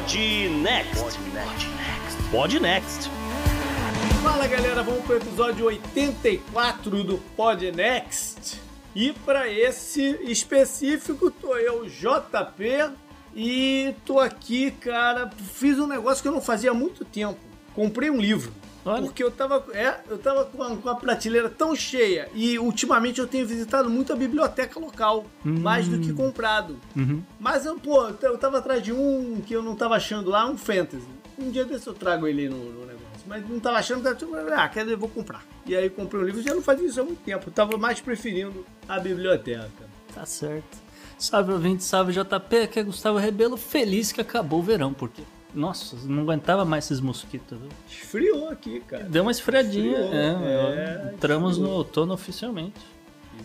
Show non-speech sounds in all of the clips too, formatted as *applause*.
Pod Next. Pod Next. Fala galera, vamos pro episódio 84 do Pod Next. E para esse específico tô eu, JP, e tô aqui, cara, fiz um negócio que eu não fazia há muito tempo. Comprei um livro. Olha. Porque eu tava, é, eu tava com a, com a prateleira tão cheia e ultimamente eu tenho visitado muito a biblioteca local, mais do que comprado. Mas eu, pô, eu tava atrás de um que eu não tava achando lá, um fantasy. Um dia desse eu trago ele no, no negócio. Mas não tava achando, tava tipo, ah, quer dizer, eu vou comprar. E aí comprei um livro, já não fazia isso há muito tempo. Eu tava mais preferindo a biblioteca. Tá certo. Salve ouvinte, salve JP, aqui é Gustavo Rebelo, feliz que acabou o verão, porque, nossa, não aguentava mais esses mosquitos, viu? Esfriou aqui, cara. Deu uma esfriadinha, Esfriou, é, é, entramos esfriou. no outono oficialmente.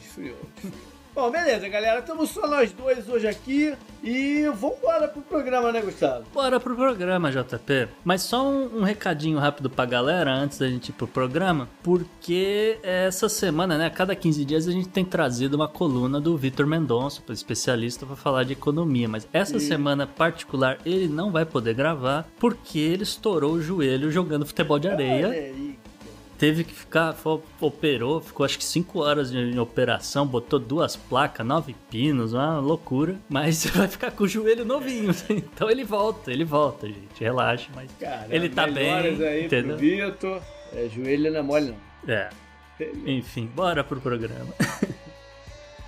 Esfriou, esfriou. Bom, beleza, galera. Estamos só nós dois hoje aqui. E vambora pro programa, né, Gustavo? Bora pro programa, JP. Mas só um, um recadinho rápido pra galera antes da gente ir pro programa, porque essa semana, né, a cada 15 dias a gente tem trazido uma coluna do Vitor Mendonça, especialista pra falar de economia, mas essa semana particular ele não vai poder gravar porque ele estourou o joelho jogando futebol de areia. Olha aí. Teve que ficar, foi- operou, ficou acho que 5 horas em operação, botou duas placas, nove pinos, uma loucura. Mas *laughs* vai ficar com o joelho novinho. *laughs* Então ele volta, ele volta, gente. Relaxa, mas Cara, ele tá bem. aí entendeu? pro Vitor. É, joelho não é mole, não. É. Enfim, bora pro programa. *laughs*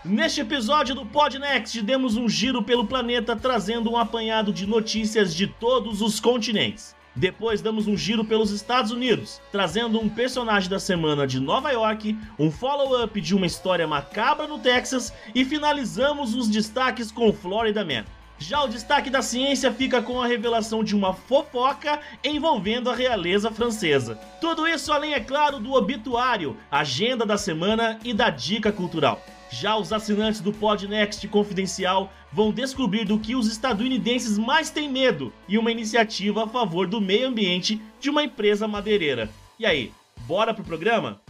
Neste episódio do Pod Next, demos um giro pelo planeta trazendo um apanhado de notícias de todos os continentes. Depois damos um giro pelos Estados Unidos, trazendo um personagem da semana de Nova York, um follow-up de uma história macabra no Texas e finalizamos os destaques com Florida Man. Já o destaque da ciência fica com a revelação de uma fofoca envolvendo a realeza francesa. Tudo isso além, é claro, do obituário, agenda da semana e da dica cultural. Já os assinantes do Podnext Confidencial vão descobrir do que os estadunidenses mais têm medo e uma iniciativa a favor do meio ambiente de uma empresa madeireira. E aí, bora pro programa?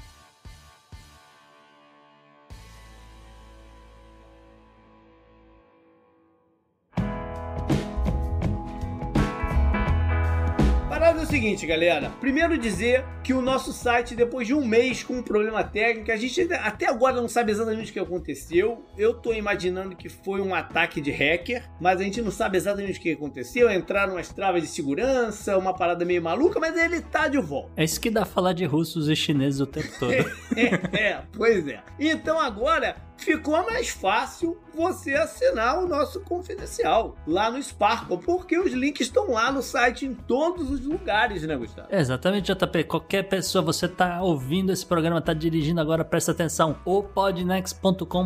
Seguinte, galera. Primeiro dizer que o nosso site, depois de um mês com um problema técnico, a gente até agora não sabe exatamente o que aconteceu. Eu tô imaginando que foi um ataque de hacker, mas a gente não sabe exatamente o que aconteceu. Entraram umas travas de segurança, uma parada meio maluca, mas ele tá de volta. É isso que dá falar de russos e chineses o tempo todo. *laughs* é, pois é. Então agora ficou mais fácil você assinar o nosso confidencial lá no Sparkle, porque os links estão lá no site em todos os lugares, né, Gustavo? Exatamente, JP. Qualquer pessoa, você tá ouvindo esse programa, tá dirigindo agora, presta atenção. O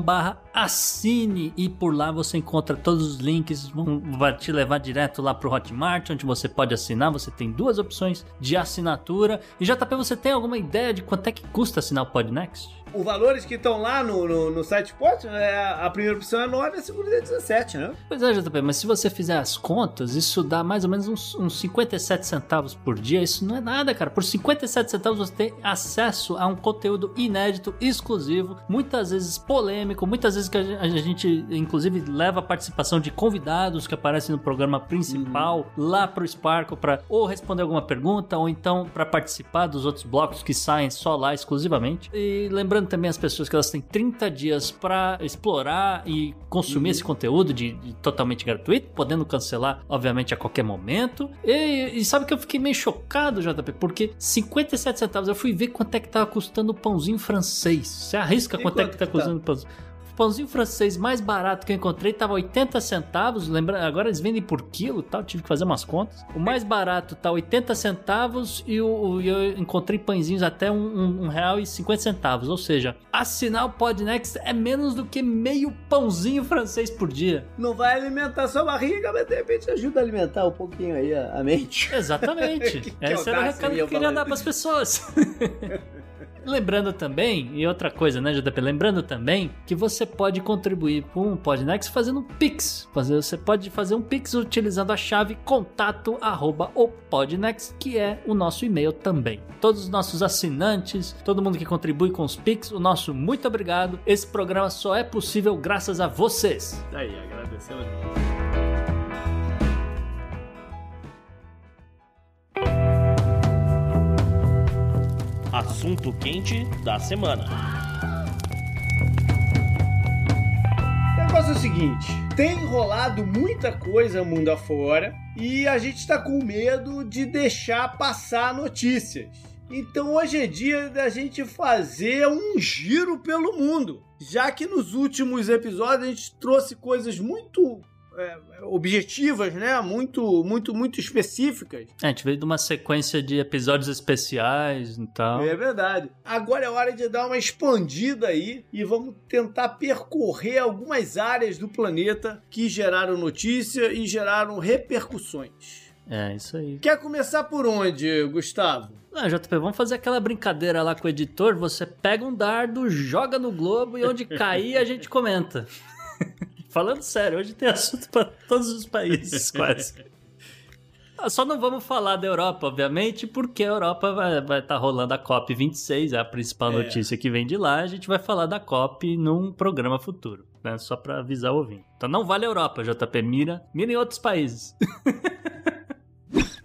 barra assine e por lá você encontra todos os links, vão- vai te levar direto lá pro Hotmart, onde você pode assinar. Você tem duas opções de assinatura. E JP, você tem alguma ideia de quanto é que custa assinar o Podnext? Os valores que estão lá no, no, no site Spot, é, a primeira opção é 9 e a segunda é 17, né? Pois é, JP, mas se você fizer as contas, isso dá mais ou menos uns, uns 57 centavos por dia. Isso não é nada, cara. Por 57 centavos você tem acesso a um conteúdo inédito, exclusivo, muitas vezes polêmico, muitas vezes que a gen- a gente, inclusive, leva a participação de convidados que aparecem no programa principal lá pro Sparkle para ou responder alguma pergunta ou então para participar dos outros blocos que saem só lá exclusivamente. E lembrando também as pessoas que elas têm 30 dias para explorar e consumir esse conteúdo de, de totalmente gratuito, podendo cancelar, obviamente, a qualquer momento. E, e sabe que eu fiquei meio chocado, JP, porque 57 centavos, eu fui ver quanto é que tava custando o pãozinho francês. Você arrisca E quanto é quanto que tá que tá? custando o pãozinho? Pãozinho francês mais barato que eu encontrei tava 80 centavos. Lembra, agora eles vendem por quilo tal, tive que fazer umas contas. O mais barato tá 80 centavos e o, eu encontrei pãezinhos até um, um, um, real e 50 centavos. Ou seja, assinar o Podnext é menos do que meio pãozinho francês por dia. Não vai alimentar sua barriga, mas de repente ajuda a alimentar um pouquinho aí a, a mente. Exatamente. *laughs* que Esse era o recado que eu queria dar para as pessoas. *laughs* Lembrando também, e outra coisa, né, JP? Lembrando também que você pode contribuir com o Podnext fazendo um Pix. Você pode fazer um Pix utilizando a chave contato arroba o que é o nosso e-mail também. Todos os nossos assinantes, todo mundo que contribui com os Pix, o nosso muito obrigado. Esse programa só é possível graças a vocês. Aí, agradecemos. Assunto quente da semana. O negócio é o seguinte: tem rolado muita coisa mundo afora e a gente está com medo de deixar passar notícias. Então hoje é dia da gente fazer um giro pelo mundo. Já que nos últimos episódios a gente trouxe coisas muito é, objetivas, né? Muito, muito, muito específicas. É, a gente veio de uma sequência de episódios especiais e tal. É verdade. Agora é hora de dar uma expandida aí e vamos tentar percorrer algumas áreas do planeta que geraram notícia e geraram repercussões. É, isso aí. Quer começar por onde, Gustavo? Ah, JP, vamos fazer aquela brincadeira lá com o editor. Você pega um dardo, joga no globo e onde cair a gente comenta. *laughs* Falando sério, hoje tem *laughs* assunto para todos os países, quase. Ah, só não vamos falar da Europa, obviamente, porque a Europa vai estar tá rolando a COP26, é a principal é. notícia que vem de lá. A gente vai falar da COP num programa futuro, né? Só para avisar o ouvinte. Então não vale a Europa, JP. Mira, mira em outros países. *laughs*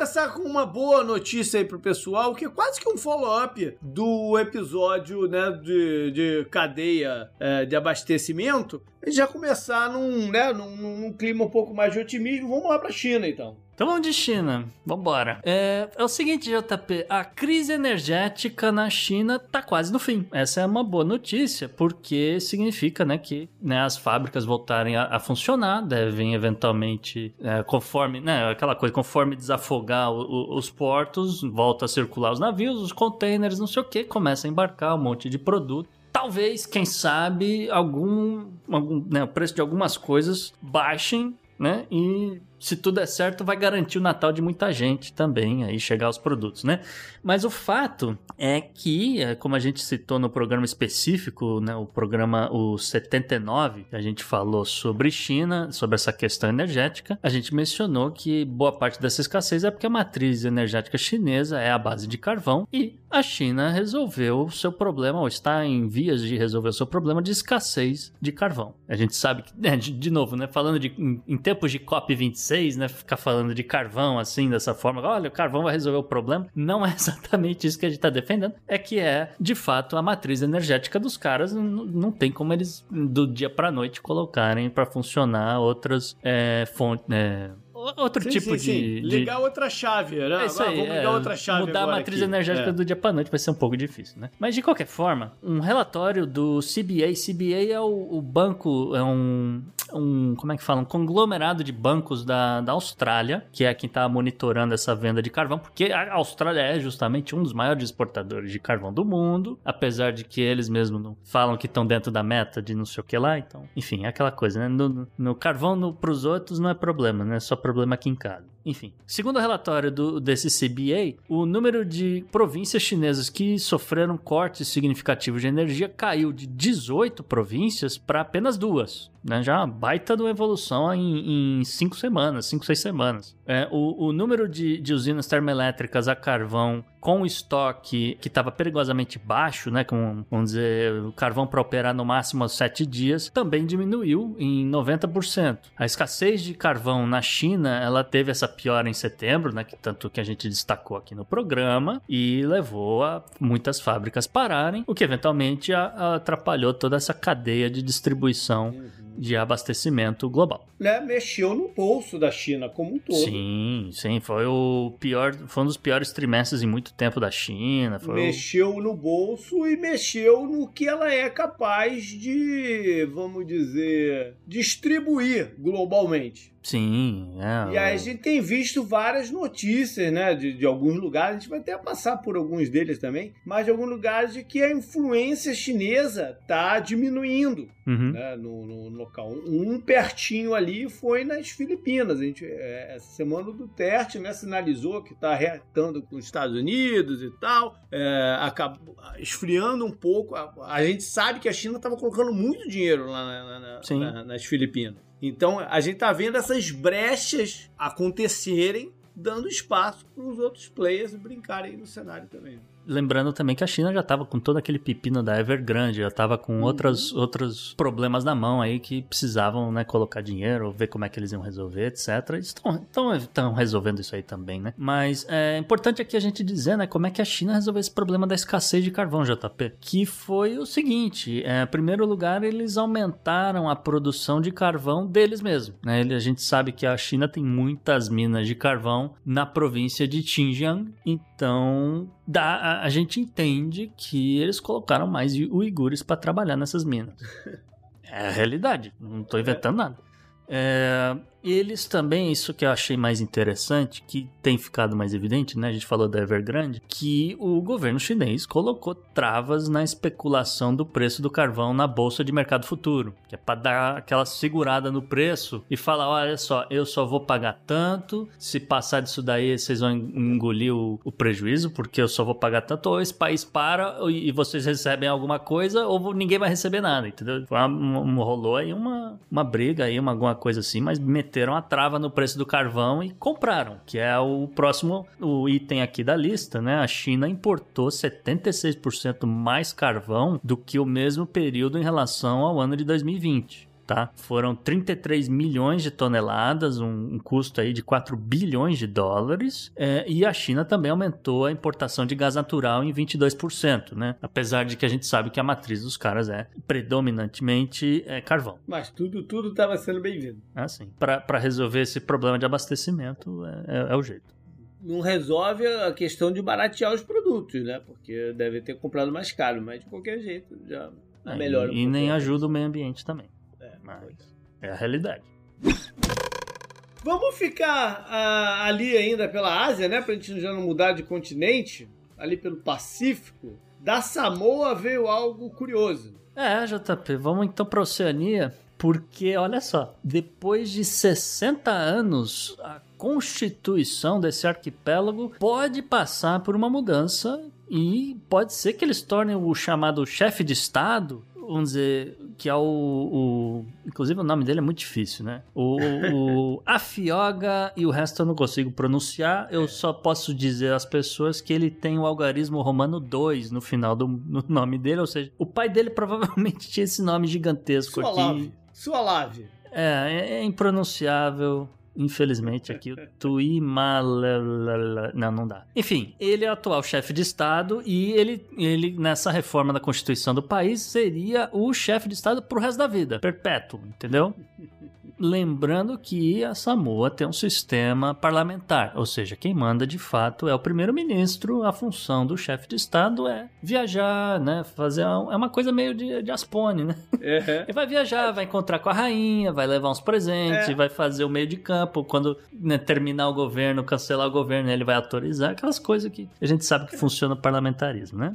começar com uma boa notícia aí pro pessoal, que é quase que um follow-up do episódio né, de, de cadeia é, de abastecimento. E já começar num, né, num, num clima um pouco mais de otimismo. Vamos lá pra China, então. Então vamos de China, vambora. É, é o seguinte, JP, a crise energética na China tá quase no fim. Essa é uma boa notícia, porque significa né, que né, as fábricas voltarem a, a funcionar, devem eventualmente, é, conforme, né, aquela coisa, conforme desafogar o, o, os portos, volta a circular os navios, os containers, não sei o que, começa a embarcar um monte de produto talvez, quem sabe, algum, algum né, o preço de algumas coisas baixem, né? E se tudo der certo, vai garantir o Natal de muita gente também, aí chegar os produtos, né? Mas o fato é que, é, como a gente citou no programa específico, né, o programa o 79, que a gente falou sobre China, sobre essa questão energética, a gente mencionou que boa parte dessa escassez é porque a matriz energética chinesa é a base de carvão e a China resolveu o seu problema, ou está em vias de resolver o seu problema de escassez de carvão. A gente sabe que, né, de, de, novo, né, falando de, em, em tempos de COP26, né? Ficar falando de carvão assim, dessa forma. Olha, o carvão vai resolver o problema. Não é *laughs* exatamente isso que a gente está defendendo. É que é, de fato, a matriz energética dos caras. Não, não tem como eles, do dia para noite, colocarem para funcionar outras é, fontes. É, outro sim, tipo sim, de, sim. Ligar outra chave, né? É isso aí, vamos ligar é, outra chave. Mudar a matriz aqui. energética é. do dia para noite vai ser um pouco difícil, né? Mas de qualquer forma, um relatório do CBA, CBA é o, o banco, é um, um, como é que fala? Um conglomerado de bancos da, da Austrália, que é quem está monitorando essa venda de carvão, porque a Austrália é justamente um dos maiores exportadores de carvão do mundo, apesar de que eles mesmos não falam que estão dentro da meta de não sei o que lá, então, enfim, é aquela coisa, né? No, no carvão no, pros outros não é problema, né? É só problema aqui em casa. Enfim, segundo o relatório do, desse CBA, o número de províncias chinesas que sofreram cortes significativos de energia caiu de 18 províncias para apenas duas. Né? Já uma baita de uma evolução em, em cinco semanas, cinco, seis semanas. É, o, o número de, de usinas termoelétricas a carvão com o estoque que estava perigosamente baixo, né, com, vamos dizer, o carvão para operar no máximo aos 7 dias, também diminuiu em 90%. A escassez de carvão na China, ela teve essa piora em setembro, né, que tanto que a gente destacou aqui no programa, e levou a muitas fábricas pararem, o que eventualmente atrapalhou toda essa cadeia de distribuição de abastecimento global. Né, mexeu no bolso da China como um todo. Sim, sim, foi o pior, foi um dos piores trimestres em muito tempo da China. mexeu o... no bolso e mexeu no que ela é capaz de, vamos dizer, distribuir globalmente. Sim, é. E aí a gente tem visto várias notícias, né, de, de alguns lugares, a gente vai até passar por alguns deles também, mas de alguns lugares de que a influência chinesa tá diminuindo uhum. né, no, no, local. Um pertinho ali foi nas Filipinas. A gente, é, essa semana o Duterte né, sinalizou que está retando com os Estados Unidos e tal, é, acabou esfriando um pouco. A, a, gente sabe que a China estava colocando muito dinheiro lá na, na, na, nas Filipinas. Então a gente tá vendo essas brechas acontecerem, dando espaço para os outros players brincarem no cenário também. Lembrando também que a China já estava com todo aquele pepino da Evergrande, já estava com uhum. outros, outros problemas na mão aí que precisavam né, colocar dinheiro, ver como é que eles iam resolver, etc. Estão resolvendo isso aí também, né? Mas é importante aqui a gente dizer, né, como é que a China resolveu esse problema da escassez de carvão, JP. Que foi o seguinte: é, em primeiro lugar, eles aumentaram a produção de carvão deles mesmos. Né? A gente sabe que a China tem muitas minas de carvão na província de Xinjiang, então dá, a, a gente entende que eles colocaram mais uigures para trabalhar nessas minas. *laughs* É a realidade, não estou inventando nada. É, eles também, isso que eu achei mais interessante, que tem ficado mais evidente, né? A gente falou da Evergrande, que o governo chinês colocou travas na especulação do preço do carvão na bolsa de mercado futuro, que é para dar aquela segurada no preço e falar: olha só, eu só vou pagar tanto, se passar disso daí vocês vão engolir o, o prejuízo, porque eu só vou pagar tanto, ou esse país para e vocês recebem alguma coisa, ou ninguém vai receber nada, entendeu? Rolou aí uma, uma briga aí, uma, alguma coisa assim, mas meteram a trava no preço do carvão e compraram, que é o próximo o item aqui da lista, né? A China importou 76% mais carvão do que o mesmo período em relação ao ano de 2020 tá? Foram 33 milhões de toneladas, um, um custo aí de 4 bilhões de dólares, é, e a China também aumentou a importação de gás natural em 22%, né? Apesar de que a gente sabe que a matriz dos caras é predominantemente é, carvão. Mas tudo tudo estava sendo bem-vindo. Ah, sim. Para resolver esse problema de abastecimento é, é, é o jeito não resolve a questão de baratear os produtos, né? Porque deve ter comprado mais caro, mas de qualquer jeito já é, melhora. E, um e nem ajuda o meio ambiente também. É, mas é a realidade. *laughs* Vamos ficar uh, ali ainda pela Ásia, né? Pra gente já não mudar de continente, ali pelo Pacífico. Da Samoa veio algo curioso. É, JP, vamos então pra Oceania, porque olha só, depois de 60 anos, a constituição desse arquipélago pode passar por uma mudança e pode ser que eles tornem o chamado chefe de Estado vamos dizer, que é o, o, Inclusive o nome dele é muito difícil, né? O, o *laughs* Afioga e o resto eu não consigo pronunciar. Eu só posso dizer às pessoas que ele tem o algarismo romano 2 no final do no nome dele, ou seja, o pai dele provavelmente tinha esse nome gigantesco aqui. Sua lave. É, é, é impronunciável. Infelizmente aqui o *laughs* Tuimalala... Não, não dá. Enfim, ele é o atual chefe de Estado e ele, ele, nessa reforma da Constituição do país, seria o chefe de Estado pro resto da vida. Perpétuo, entendeu? Lembrando que a Samoa tem um sistema parlamentar, ou seja, quem manda de fato é o primeiro-ministro, a função do chefe de Estado é viajar, né? Fazer. É uma coisa meio de, de Aspone, né? Ele vai viajar, vai encontrar com a rainha, vai levar uns presentes, é. vai fazer o meio de campo. Quando né, terminar o governo, cancelar o governo, ele vai autorizar aquelas coisas que a gente sabe que funciona o parlamentarismo, né?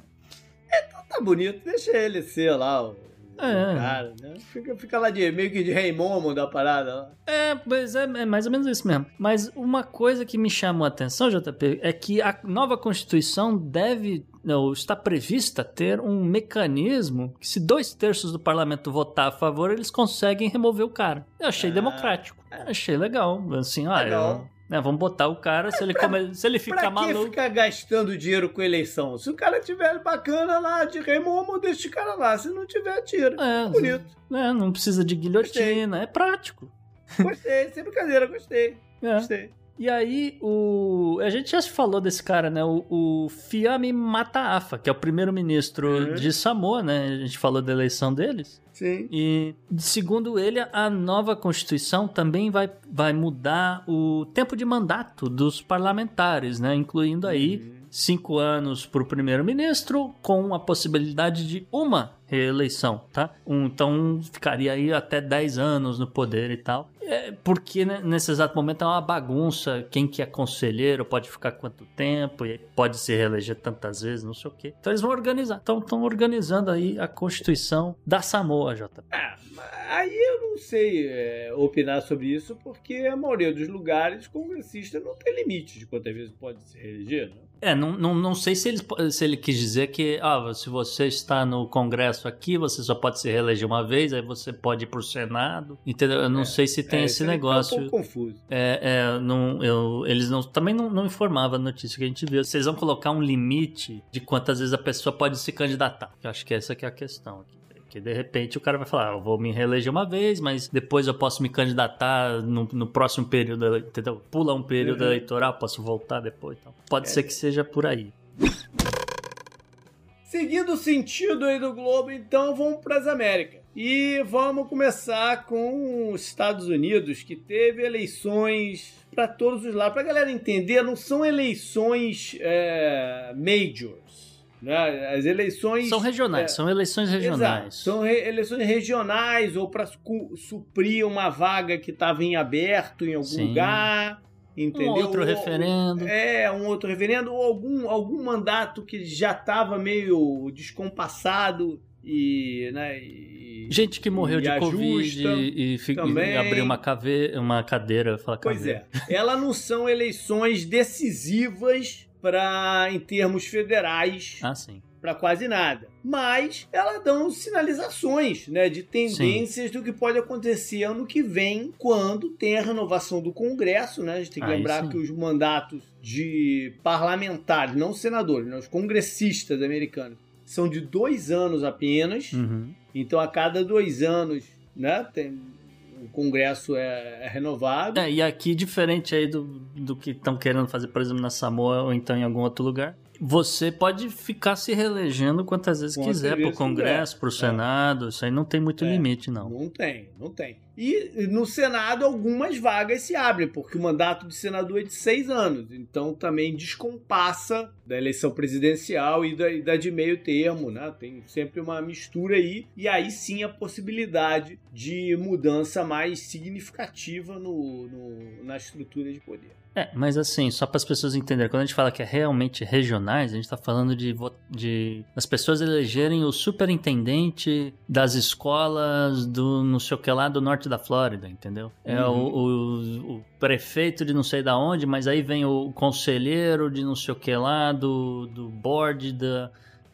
É, então tá bonito, deixa ele ser lá o é. Cara, né? Fica, fica lá de meio que de rei momo da parada lá. É, mas é, é, mais ou menos isso mesmo. Mas uma coisa que me chamou a atenção, JP, é que a nova Constituição deve não, está prevista ter um mecanismo que se dois terços do parlamento votar a favor, eles conseguem remover o cara. Eu achei ah, democrático. É. Achei legal. Assim, ah, legal. Né, vamos botar o cara, se ele, come, *laughs* se ele ficar maluco. Pra que ficar gastando dinheiro com eleição? Se o cara tiver bacana lá, de remomo, deixa esse cara lá. Se não tiver, tira. É, Bonito. É, não precisa de guilhotina, gostei. é prático. Gostei, sem brincadeira, gostei. É. Gostei. E aí, o. A gente já se falou desse cara, né? O, o Fiame Mataafa, que é o primeiro-ministro uhum. de Samoa, né? A gente falou da eleição deles. Sim. E, segundo ele, a nova Constituição também vai, vai mudar o tempo de mandato dos parlamentares, né? Incluindo aí Uhum. Cinco anos para o primeiro-ministro, com a possibilidade de uma reeleição, tá? Então ficaria aí até 10 anos no poder e tal. É porque né, nesse exato momento é uma bagunça. Quem que é conselheiro pode ficar quanto tempo e pode se reeleger tantas vezes, não sei o quê. Então eles vão organizar. Então estão organizando aí a Constituição da Samoa. Ah, mas aí eu não sei é, opinar sobre isso, porque a maioria dos lugares, congressista não tem limite de quantas vezes pode se reeleger, né? É, não, não, não sei se ele, se ele quis dizer que, ah, se você está no Congresso aqui, você só pode se reeleger uma vez, aí você pode ir pro Senado, entendeu? Eu não sei se tem É, esse aí negócio. Tá um pouco confuso. É, é, não, eu, eles não, também não, não informavam a notícia que a gente viu. Vocês vão colocar um limite de quantas vezes a pessoa pode se candidatar. Eu acho que essa que é a questão aqui. Que de repente o cara vai falar, ah, eu vou me reeleger uma vez, mas depois eu posso me candidatar no, no próximo período, entendeu? Pula um período Uhum. eleitoral, posso voltar depois. Então. Pode ser que seja por aí. Seguindo o sentido aí do globo, então vamos para as Américas. E vamos começar com os Estados Unidos, que teve eleições para todos os lados. Para a galera entender, não são eleições é, majors. Né? As eleições. São regionais, é, são eleições regionais. Exato. São re- eleições regionais ou para suprir uma vaga que estava em aberto em algum Sim. lugar. Entendeu? Um outro Ou- referendo. é, um outro referendo ou algum, algum mandato que já estava meio descompassado e, né, e- Gente que morreu de Covid e, e, também. e abriu uma, cave, uma cadeira, falar Pois caveira. é, elas não são eleições decisivas para em termos federais Ah, sim. para quase nada. Mas elas dão sinalizações né, de tendências do que pode acontecer ano que vem, quando tem a renovação do Congresso. Né? A gente tem que Aí lembrar sim. que os mandatos de parlamentares, não senadores, né, os congressistas americanos, são de dois anos apenas. Uhum. Então, a cada dois anos, né, tem, o Congresso é, é renovado. É, e aqui, diferente aí do, do que estão querendo fazer, por exemplo, na Samoa ou então em algum outro lugar, você pode ficar se reelegendo quantas vezes Quantas quiser vezes pro Congresso, pro Senado, isso aí não tem muito É. limite, não. Não tem, não tem. E no Senado algumas vagas se abrem, porque o mandato de senador é de seis anos. Então também descompassa da eleição presidencial e da, da de meio termo, né? Tem sempre uma mistura aí. E aí sim a possibilidade de mudança mais significativa no, no- na estrutura de poder. É, mas assim, só para as pessoas entenderem, quando a gente fala que é realmente regionais, a gente tá falando de, de as pessoas elegerem o superintendente das escolas do não sei o que lá do norte da Flórida, entendeu? É Uhum. o, o- o prefeito de não sei da onde, mas aí vem o conselheiro de não sei o que lá do, do board da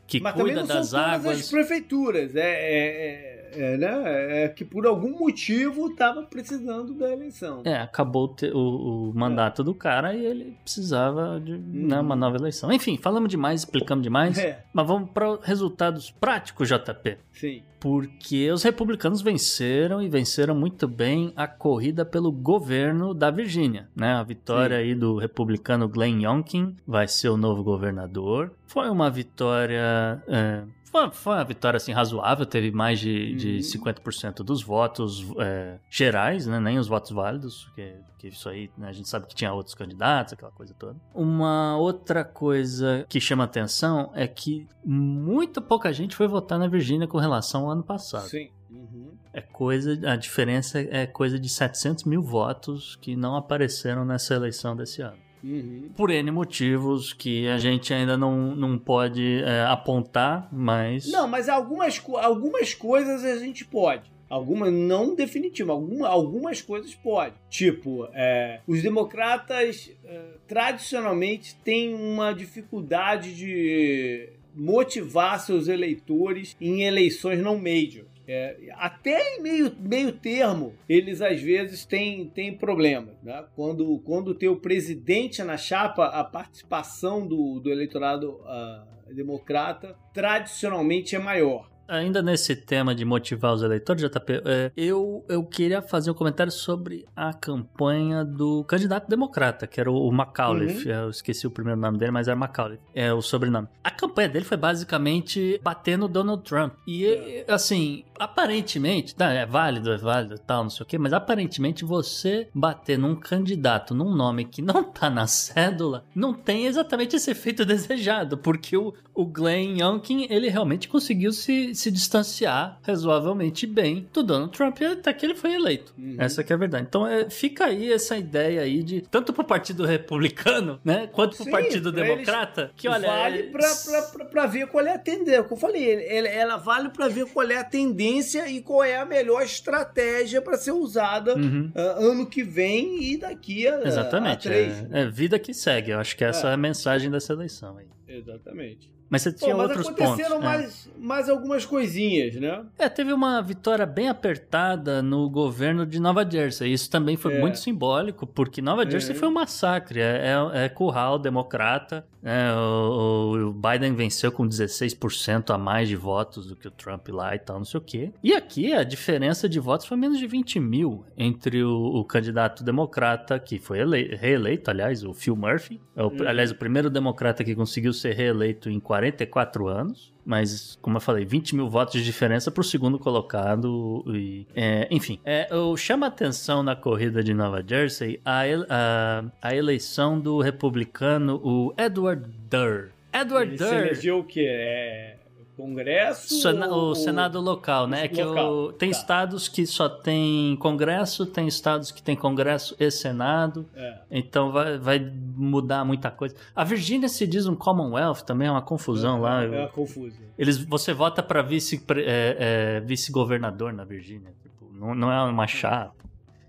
que Mas também cuida não das são todas águas. as prefeituras. É, é, é, é, né? é que por algum motivo estava precisando da eleição. É, acabou o o, mandato do cara e ele precisava de né, Uhum. uma nova eleição. Enfim, falamos demais, explicamos demais. É, Mas vamos para resultados práticos, JP. sim. Porque os republicanos venceram e venceram muito bem a corrida pelo governo da Virgínia, né? A vitória Sim. aí do republicano Glenn Youngkin vai ser o novo governador. Foi uma vitória é, foi, foi uma vitória assim razoável, teve mais de, de Uhum. 50% dos votos é, gerais, né? nem os votos válidos, que, que isso aí né, a gente sabe que tinha outros candidatos, aquela coisa toda. Uma outra coisa que chama atenção é que muito pouca gente foi votar na Virgínia com relação ao ano passado. Sim. Uhum. É coisa, a diferença é coisa de 700 mil votos que não apareceram nessa eleição desse ano Uhum. por N motivos que a gente ainda não, não pode é, apontar, mas. Não, mas algumas, algumas coisas a gente pode. Algumas não definitivas, alguma, algumas coisas pode. Tipo, é, os democratas é, tradicionalmente têm uma dificuldade de motivar seus eleitores em eleições não major. É, até em meio, meio termo, eles às vezes têm, têm problemas. Né? Quando, quando tem o presidente na chapa, a participação do, do eleitorado ah, democrata tradicionalmente é maior. Ainda nesse tema de motivar os eleitores, JP, é, eu, eu queria fazer um comentário sobre a campanha do candidato democrata, que era o, o Macauliffe. Uhum. Eu esqueci o primeiro nome dele, mas era Macauliffe. É o sobrenome. A campanha dele foi basicamente bater no Donald Trump. E, é. assim, aparentemente, tá, é válido, é válido tal, não sei o quê, mas aparentemente você bater num candidato, num nome que não tá na cédula, não tem exatamente esse efeito desejado, porque o, o Glenn Youngkin, ele realmente conseguiu se, se distanciar razoavelmente bem do Donald Trump até que ele foi eleito. Uhum. Essa que é a verdade. Então é, fica aí essa ideia aí de, tanto pro Partido Republicano, né, quanto pro Sim, Partido Democrata, que olha... Vale é... pra, pra, pra, pra, ver qual é a tendência, como eu falei, ela vale pra ver qual é a tendência e qual é a melhor estratégia para ser usada uhum. uh, ano que vem e daqui a, Exatamente, a três. É, é, vida que segue, eu acho que essa é, é a mensagem dessa eleição aí. Exatamente. Mas você tinha Pô, mas outros aconteceram pontos. É. Mais, é. mais algumas coisinhas, né? É, teve uma vitória bem apertada no governo de Nova Jersey. Isso também foi é. muito simbólico, porque Nova Jersey é. foi um massacre. É, é, é curral democrata. É, o, o, Biden venceu com 16% a mais de votos do que o Trump lá e tal, não sei o quê. E aqui a diferença de votos foi menos de 20 mil entre o, o candidato democrata, que foi reeleito, aliás, o Phil Murphy. O, hum. Aliás, o primeiro democrata que conseguiu ser reeleito em 40 44 anos, mas, como eu falei, 20 mil votos de diferença para o segundo colocado. E, é, enfim, é, eu chamo a atenção na corrida de Nova Jersey a, a, a eleição do republicano, o Edward Durr. Edward Ele Durr. Elegeu o que? É Congresso? Sena, ou... O Senado local, né? Que o, tem tá. estados que só tem Congresso, tem estados que tem Congresso e Senado. É. Então vai, vai mudar muita coisa. A Virgínia se diz um Commonwealth, também é uma confusão é, lá. É uma confusão. Eles, você vota para vice, é, é, vice-governador na Virgínia. Tipo, não, não é uma chapa.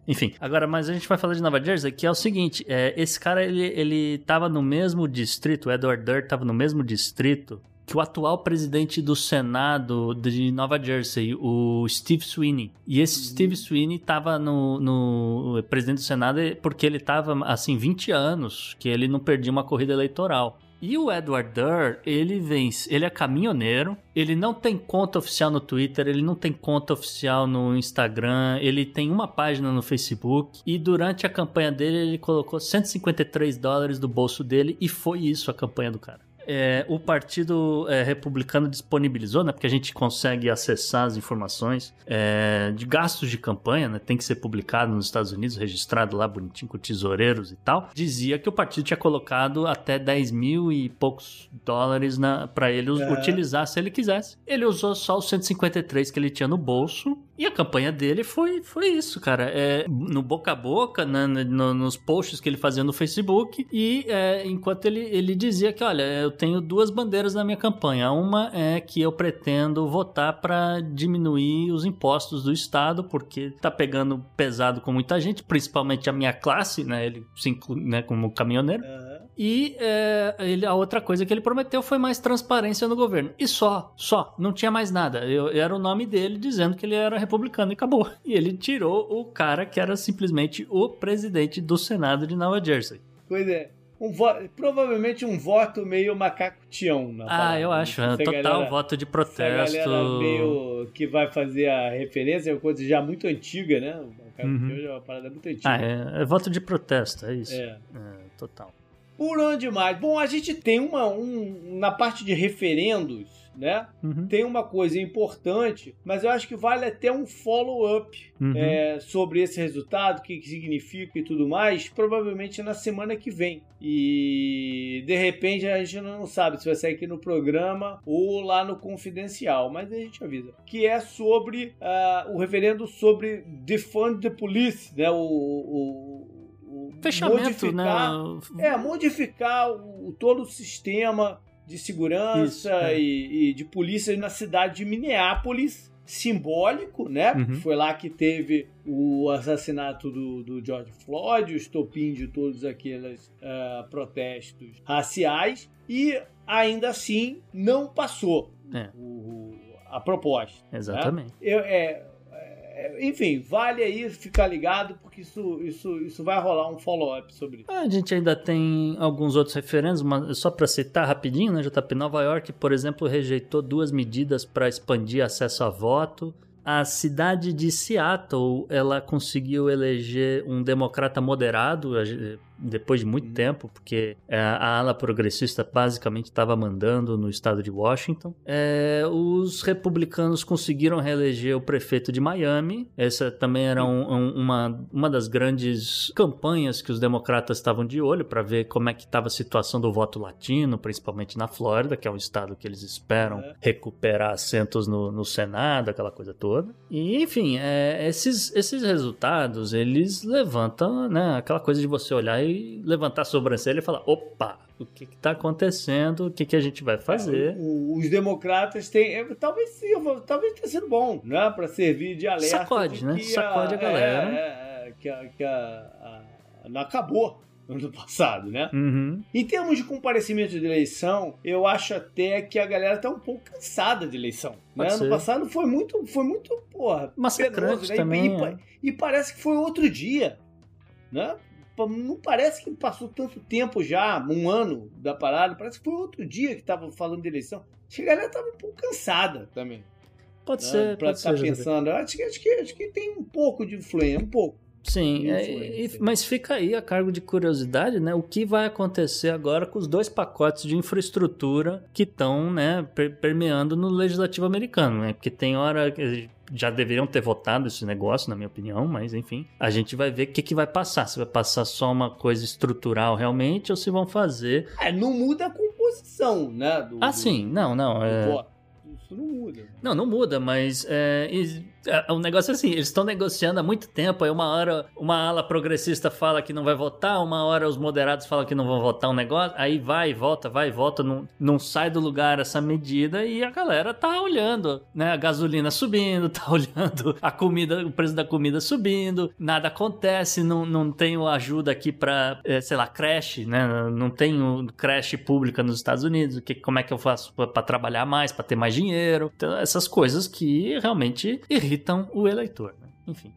Enfim, agora, mas a gente vai falar de Nova Jersey, que é o seguinte, é, esse cara, ele, ele tava no mesmo distrito, o Edward Durr tava no mesmo distrito que o atual presidente do Senado de Nova Jersey, o Steve Sweeney. E esse uhum. Steve Sweeney estava no, no presidente do Senado porque ele estava assim 20 anos que ele não perdia uma corrida eleitoral. E o Edward Durr, ele vence, ele é caminhoneiro, ele não tem conta oficial no Twitter, ele não tem conta oficial no Instagram, ele tem uma página no Facebook e durante a campanha dele ele colocou 153 dólares do bolso dele e foi isso a campanha do cara é, o Partido é, Republicano disponibilizou, né? Porque a gente consegue acessar as informações é, de gastos de campanha, né? Tem que ser publicado nos Estados Unidos, registrado lá bonitinho com tesoureiros e tal. Dizia que o partido tinha colocado até 10 mil e poucos dólares para ele é. utilizar se ele quisesse. Ele usou só os 153 que ele tinha no bolso e a campanha dele foi, foi isso, cara. É, no boca a boca, né, no, nos posts que ele fazia no Facebook. E é, enquanto ele, ele dizia que, olha, eu tenho duas bandeiras na minha campanha. Uma é que eu pretendo votar para diminuir os impostos do Estado, porque tá pegando pesado com muita gente, principalmente a minha classe, né? Ele se inclui, né, como caminhoneiro. Uhum. E é, ele, a outra coisa que ele prometeu foi mais transparência no governo. E só, só, não tinha mais nada. Eu, era o nome dele dizendo que ele era republicano e acabou. E ele tirou o cara que era simplesmente o presidente do Senado de Nova Jersey. Pois é. Um provavelmente um voto meio macaco-tião. ah, parada. eu acho. É total galera, voto de protesto. Essa galera meio que vai fazer a referência, é uma coisa já muito antiga, né? O macaco-tião uhum. é uma parada muito antiga. Ah, é, é voto de protesto, é isso. É. é total. Por onde mais? Bom, a gente tem uma. Um, na parte de referendos, né? Uhum. Tem uma coisa importante, mas eu acho que vale até um follow-up uhum. é, sobre esse resultado, o que, que significa e tudo mais, provavelmente na semana que vem. E de repente a gente não sabe se vai sair aqui no programa ou lá no confidencial, mas a gente avisa. Que é sobre uh, o referendo sobre defund the police, né? o, o fechamento, né? modificar, né? É, modificar o, todo o sistema de segurança Isso, é. e, e, de polícia na cidade de Minneapolis, simbólico, né? Uhum. Foi lá que teve o assassinato do, do George Floyd, o estopim de todos aqueles uh, protestos raciais, e ainda assim não passou é. o, a proposta. Né? Exatamente. Né? Eu, é, é, enfim, vale aí ficar ligado, porque isso, isso, isso vai rolar um follow-up sobre isso. A gente ainda tem alguns outros referendos, mas só para citar rapidinho, né, JP? Nova York, por exemplo, rejeitou duas medidas para expandir acesso a voto. A cidade de Seattle, ela conseguiu eleger um democrata moderado, depois de muito uhum. tempo, porque é, a ala progressista basicamente estava mandando no estado de Washington. É, os republicanos conseguiram reeleger o prefeito de Miami. Essa também era um, um, uma, uma das grandes campanhas que os democratas estavam de olho para ver como é que estava a situação do voto latino, principalmente na Flórida, que é um estado que eles esperam é. recuperar assentos no, no Senado, aquela coisa toda. E, enfim, é, esses, esses resultados, eles levantam né, aquela coisa de você olhar e levantar a sobrancelha e falar: opa, o que está acontecendo? O que, que a gente vai fazer? É, o, os democratas têm. É, talvez sim, talvez tenha sido bom, né? Para servir de alerta. Sacode, de né? Sacode a, a galera. É, é, é, que, a, que a, não acabou ano passado, né? Uhum. Em termos de comparecimento de eleição, eu acho até que a galera tá um pouco cansada de eleição. Né? Ano passado foi muito, foi muito, porra, massacrante né? também. E, é. e, parece que foi outro dia, né? Não parece que passou tanto tempo já, um ano da parada, parece que foi outro dia que tava falando de eleição. Acho que a galera tava um pouco cansada também. Pode né? ser, pra pode estar ser, pensando. Acho que, acho, que, acho que tem um pouco de influência, um pouco. Sim, é, e, mas fica aí a cargo de curiosidade, né? O que vai acontecer agora com os dois pacotes de infraestrutura que estão, né, permeando no legislativo americano, né? Porque tem hora já deveriam ter votado esse negócio, na minha opinião, mas enfim, a gente vai ver o que, que vai passar. Se vai passar só uma coisa estrutural realmente ou se vão fazer. É, não muda a composição, né? Do, ah, do, sim, não, não. É... Isso não muda. Não, não muda, mas é, é, o negócio é assim, eles estão negociando há muito tempo, aí uma hora uma ala progressista fala que não vai votar, uma hora os moderados falam que não vão votar um negócio, aí vai volta, vai volta, não, não sai do lugar essa medida e a galera tá olhando, né? A gasolina subindo, *laughs* tá olhando a comida, o preço da comida subindo, nada acontece, não, não tenho ajuda aqui pra, é, sei lá, creche, né? Não tenho creche pública nos Estados Unidos, que, como é que eu faço para trabalhar mais, para ter mais dinheiro? Então, essas coisas que realmente irritam irritam o eleitor. Né? Enfim.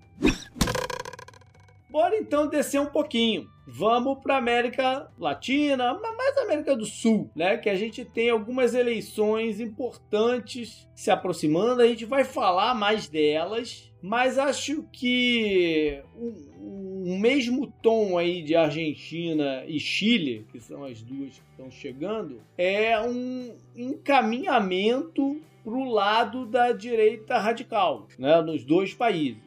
Bora então descer um pouquinho. Vamos para América Latina, mais América do Sul, né? Que a gente tem algumas eleições importantes se aproximando. A gente vai falar mais delas, mas acho que o, o mesmo tom aí de Argentina e Chile, que são as duas que estão chegando, é um encaminhamento para o lado da direita radical, né, nos dois países.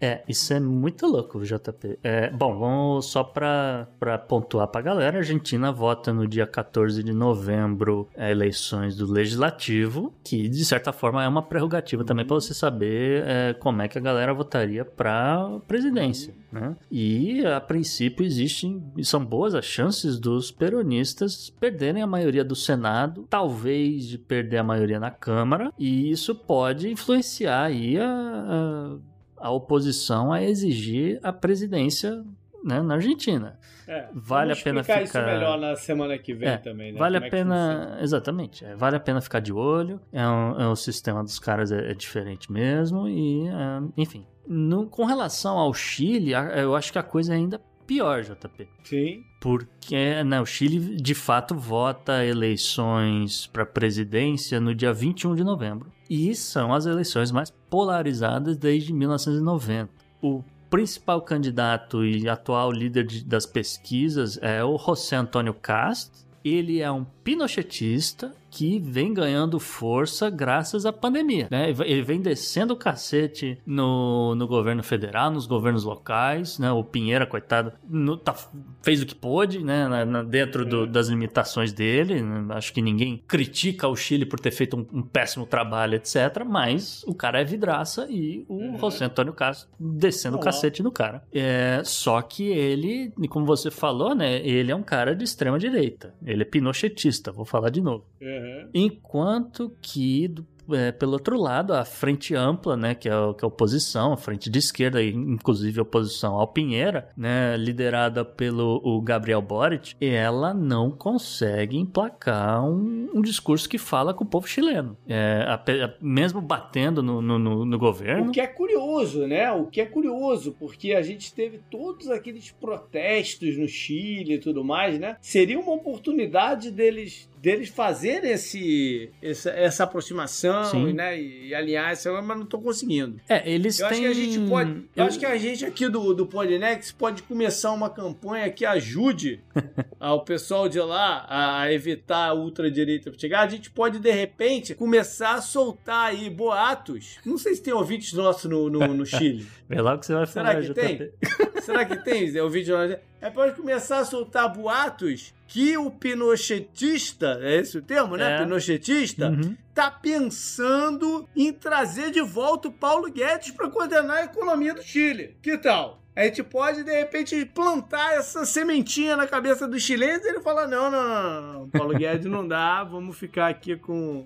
É, isso é muito louco, JP. É, bom, vamos só para pontuar para a galera. A Argentina vota no dia 14 de novembro é, eleições do Legislativo, que de certa forma é uma prerrogativa também para você saber é, como é que a galera votaria para presidência. Né? E a princípio existem, são boas as chances dos peronistas perderem a maioria do Senado, talvez de perder a maioria na Câmara, e isso pode influenciar aí a, a a oposição a exigir a presidência né, na Argentina. É, vale a pena ficar isso melhor na semana que vem é, também, né? Vale Como a é pena, exatamente. É, vale a pena ficar de olho. É um, é um sistema dos caras é, é diferente mesmo e, é, enfim. No, com relação ao Chile, eu acho que a coisa é ainda pior, JP. Sim. Porque né, o Chile de fato vota eleições para presidência no dia 21 de novembro. E são as eleições mais polarizadas desde 1990. O principal candidato e atual líder de, das pesquisas é o José Antônio Cast. Ele é um pinochetista que vem ganhando força graças à pandemia. Né? Ele vem descendo o cacete no, no governo federal, nos governos locais. Né? O Pinheira, coitado, no, tá, fez o que pôde né? Na, na, dentro do, das limitações dele. Né? Acho que ninguém critica o Chile por ter feito um, um, péssimo trabalho, etc. Mas o cara é vidraça e o uhum. José Antônio Castro descendo o cacete no cara. É, só que ele, como você falou, né? Ele é um cara de extrema direita. Ele é pinochetista, vou falar de novo. Uhum. Enquanto que, é, pelo outro lado, a frente ampla, né, que é, que é a oposição, a frente de esquerda, inclusive a oposição ao Pinheira, né, liderada pelo o Gabriel Boric, ela não consegue emplacar um, um discurso que fala com o povo chileno. É, a, a, mesmo batendo no, no, no, no governo. O que é curioso, né? O que é curioso, porque a gente teve todos aqueles protestos no Chile e tudo mais, né? Seria uma oportunidade deles deles fazerem esse, essa, essa aproximação Sim. né, e, e alinhar essa, mas não estão conseguindo. É, eles eu têm... Acho que a gente pode, eu, eu acho que a gente aqui do, do Podnex pode começar uma campanha que ajude *laughs* ao pessoal de lá a evitar a ultradireita chegar. A gente pode, de repente, começar a soltar aí boatos. Não sei se tem ouvintes nossos no, no, no *laughs* Chile. Vê lá o que você vai falar, Será que tem? *laughs* Será que tem, Zé, ouvintes nossos? É pode começar a soltar boatos que o pinochetista, é esse o termo, né? É. Pinochetista, uhum. tá pensando em trazer de volta o Paulo Guedes para coordenar a economia do Chile. Que tal? A gente pode, de repente, plantar essa sementinha na cabeça dos chilenos e ele falar: não, não, não, não, Paulo Guedes não dá, vamos ficar aqui com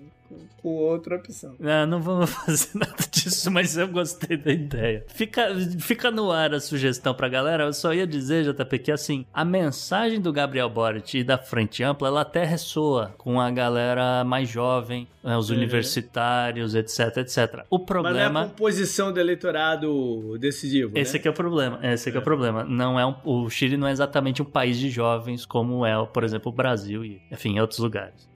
com outra opção. Não, não vamos *laughs* fazer nada disso, mas eu gostei da ideia. Fica, fica no ar a sugestão pra galera. Eu só ia dizer, JP, que assim, a mensagem do Gabriel Boric e da Frente Ampla, ela até ressoa com a galera mais jovem, né, os uhum. universitários, etc, etc. O problema... Mas não é a composição do eleitorado decisivo, Esse né? é o problema. Esse é, é. é o problema. Não é um, o Chile não é exatamente um país de jovens como é, por exemplo, o Brasil e, enfim, outros lugares.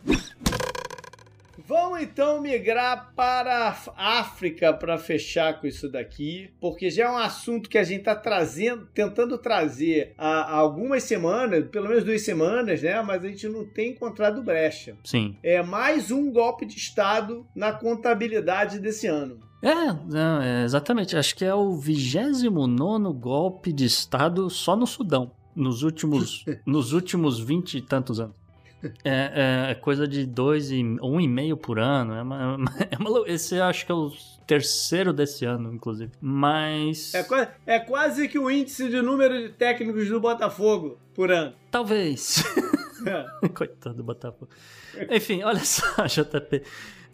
Vamos então migrar para a África para fechar com isso daqui, porque já é um assunto que a gente está trazendo, tentando trazer há, algumas semanas, pelo menos duas semanas, né? Mas a gente não tem encontrado brecha. Sim. É mais um golpe de Estado na contabilidade desse ano. É, não, é, exatamente. Acho que é o 29 golpe de Estado só no Sudão, nos últimos, *laughs* nos últimos 20 e tantos anos. É, é, é, coisa de dois e um e meio por ano. É uma, *laughs* é uma, esse eu acho que é o terceiro desse ano, inclusive. Mas. É, é quase que o índice de número de técnicos do Botafogo por ano. Talvez. É. *laughs* Coitado do Botafogo. Enfim, olha só, *laughs* JP.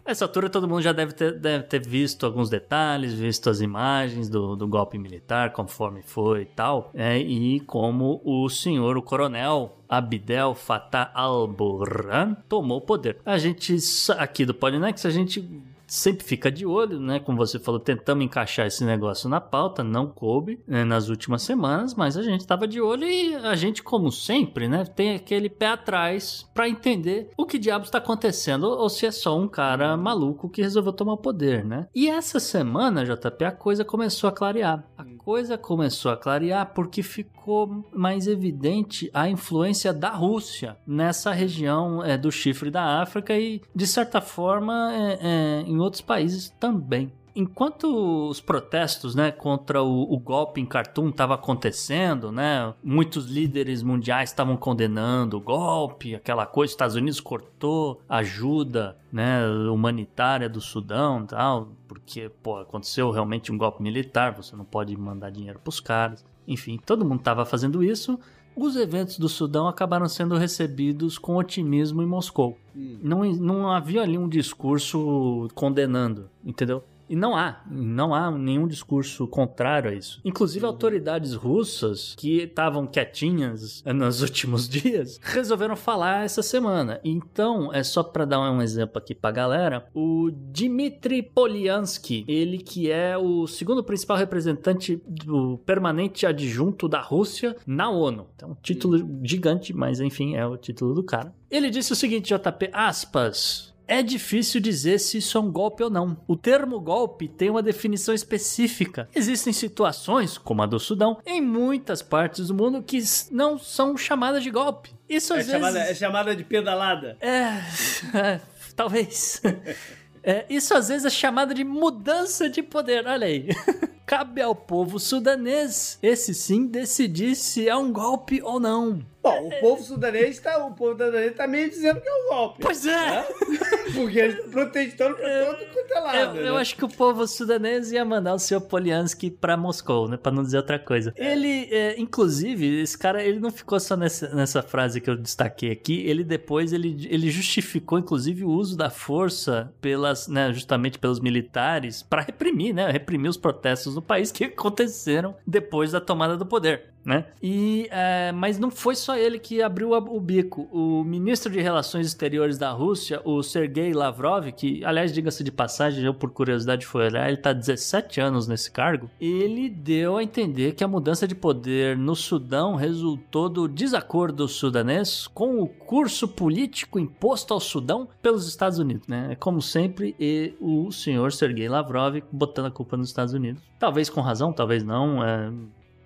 Essa altura todo mundo já deve ter, deve ter visto alguns detalhes, visto as imagens do, do golpe militar, conforme foi e tal, é, e como o senhor, o coronel Abdel Fattah al-Burhan tomou o poder. A gente, aqui do Polinex, a gente sempre fica de olho, né? Como você falou, tentamos encaixar esse negócio na pauta, não coube né, nas últimas semanas, mas a gente estava de olho e a gente, como sempre, né, tem aquele pé atrás para entender o que diabos está acontecendo ou se é só um cara maluco que resolveu tomar o poder, né? E essa semana, JP, a coisa começou a clarear. A coisa começou a clarear porque ficou mais evidente a influência da Rússia nessa região é, do chifre da África e, de certa forma, é, é, em outros países também. Enquanto os protestos né, contra o, o golpe em Khartoum estavam acontecendo, né, muitos líderes mundiais estavam condenando o golpe, aquela coisa, os Estados Unidos cortou ajuda né, humanitária do Sudão tal, porque pô, aconteceu realmente um golpe militar, você não pode mandar dinheiro para os caras. Enfim, todo mundo estava fazendo isso. Os eventos do Sudão acabaram sendo recebidos com otimismo em Moscou. Hum. Não, não havia ali um discurso condenando, entendeu? E não há, não há nenhum discurso contrário a isso. Inclusive, autoridades russas que estavam quietinhas nos últimos *laughs* dias resolveram falar essa semana. Então, é só para dar um exemplo aqui pra galera, o Dmitry Polyansky, ele que é o segundo principal representante do permanente adjunto da Rússia na ONU. Então, um título gigante, mas enfim, é o título do cara. Ele disse o seguinte, JP, aspas, é difícil dizer se isso é um golpe ou não. O termo golpe tem uma definição específica. Existem situações, como a do Sudão, em muitas partes do mundo que não são chamadas de golpe. Isso às é vezes. Chamada, é chamada de pedalada. É. *laughs* é talvez. *laughs* É, isso às vezes é chamado de mudança de poder, olha aí. *laughs* Cabe ao povo sudanês, esse sim, decidir se é um golpe ou não. Bom, o povo sudanês está o povo sudanês tá meio dizendo que é um golpe. Pois é. Né? *laughs* Porque eles estão protestando pra todo quanto é lado. Eu, né? eu acho que o povo sudanês ia mandar o seu Poliansky pra Moscou, né? Pra não dizer outra coisa. Ele, é, inclusive, esse cara, ele não ficou só nessa, nessa frase que eu destaquei aqui. Ele depois, ele, ele justificou, inclusive, o uso da força pelas, né, justamente pelos militares para reprimir, né? Reprimir os protestos no país que *laughs* aconteceram depois da tomada do poder né? E, é, mas não foi só ele que abriu o bico. O ministro de Relações Exteriores da Rússia, o Sergei Lavrov, que, aliás, diga-se de passagem, eu por curiosidade fui olhar, ele está 17 anos nesse cargo, ele deu a entender que a mudança de poder no Sudão resultou do desacordo sudanês com o curso político imposto ao Sudão pelos Estados Unidos, né? Como sempre, e o senhor Sergei Lavrov botando a culpa nos Estados Unidos. Talvez com razão, talvez não. É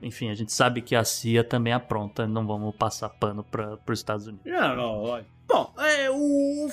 enfim, a gente sabe que a CIA também apronta, não vamos passar pano para os Estados Unidos. Não, não. Bom, é, o,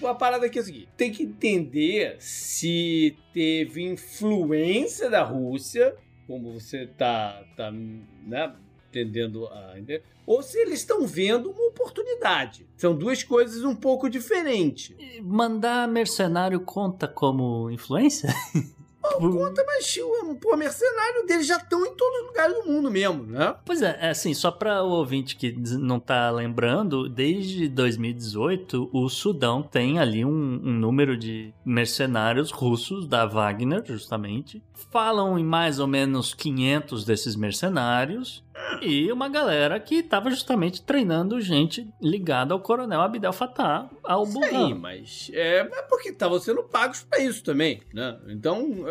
o, a parada aqui é a seguinte: tem que entender se teve influência da Rússia, como você tá, tá né, entendendo a entender, ou se eles estão vendo uma oportunidade. São duas coisas um pouco diferentes. Mandar mercenário conta como influência? *laughs* Pô, conta, mas o pô, mercenário deles já estão em todos os lugares do mundo mesmo, né? Pois é, é assim, só para o ouvinte que não tá lembrando, desde 2018 o Sudão tem ali um, um número de mercenários russos da Wagner, justamente. Falam em mais ou menos 500 desses mercenários e uma galera que estava justamente treinando gente ligada ao coronel Abdel Fattah al Burhan. Sim, mas é, é porque estavam sendo pagos para isso também, né? Então,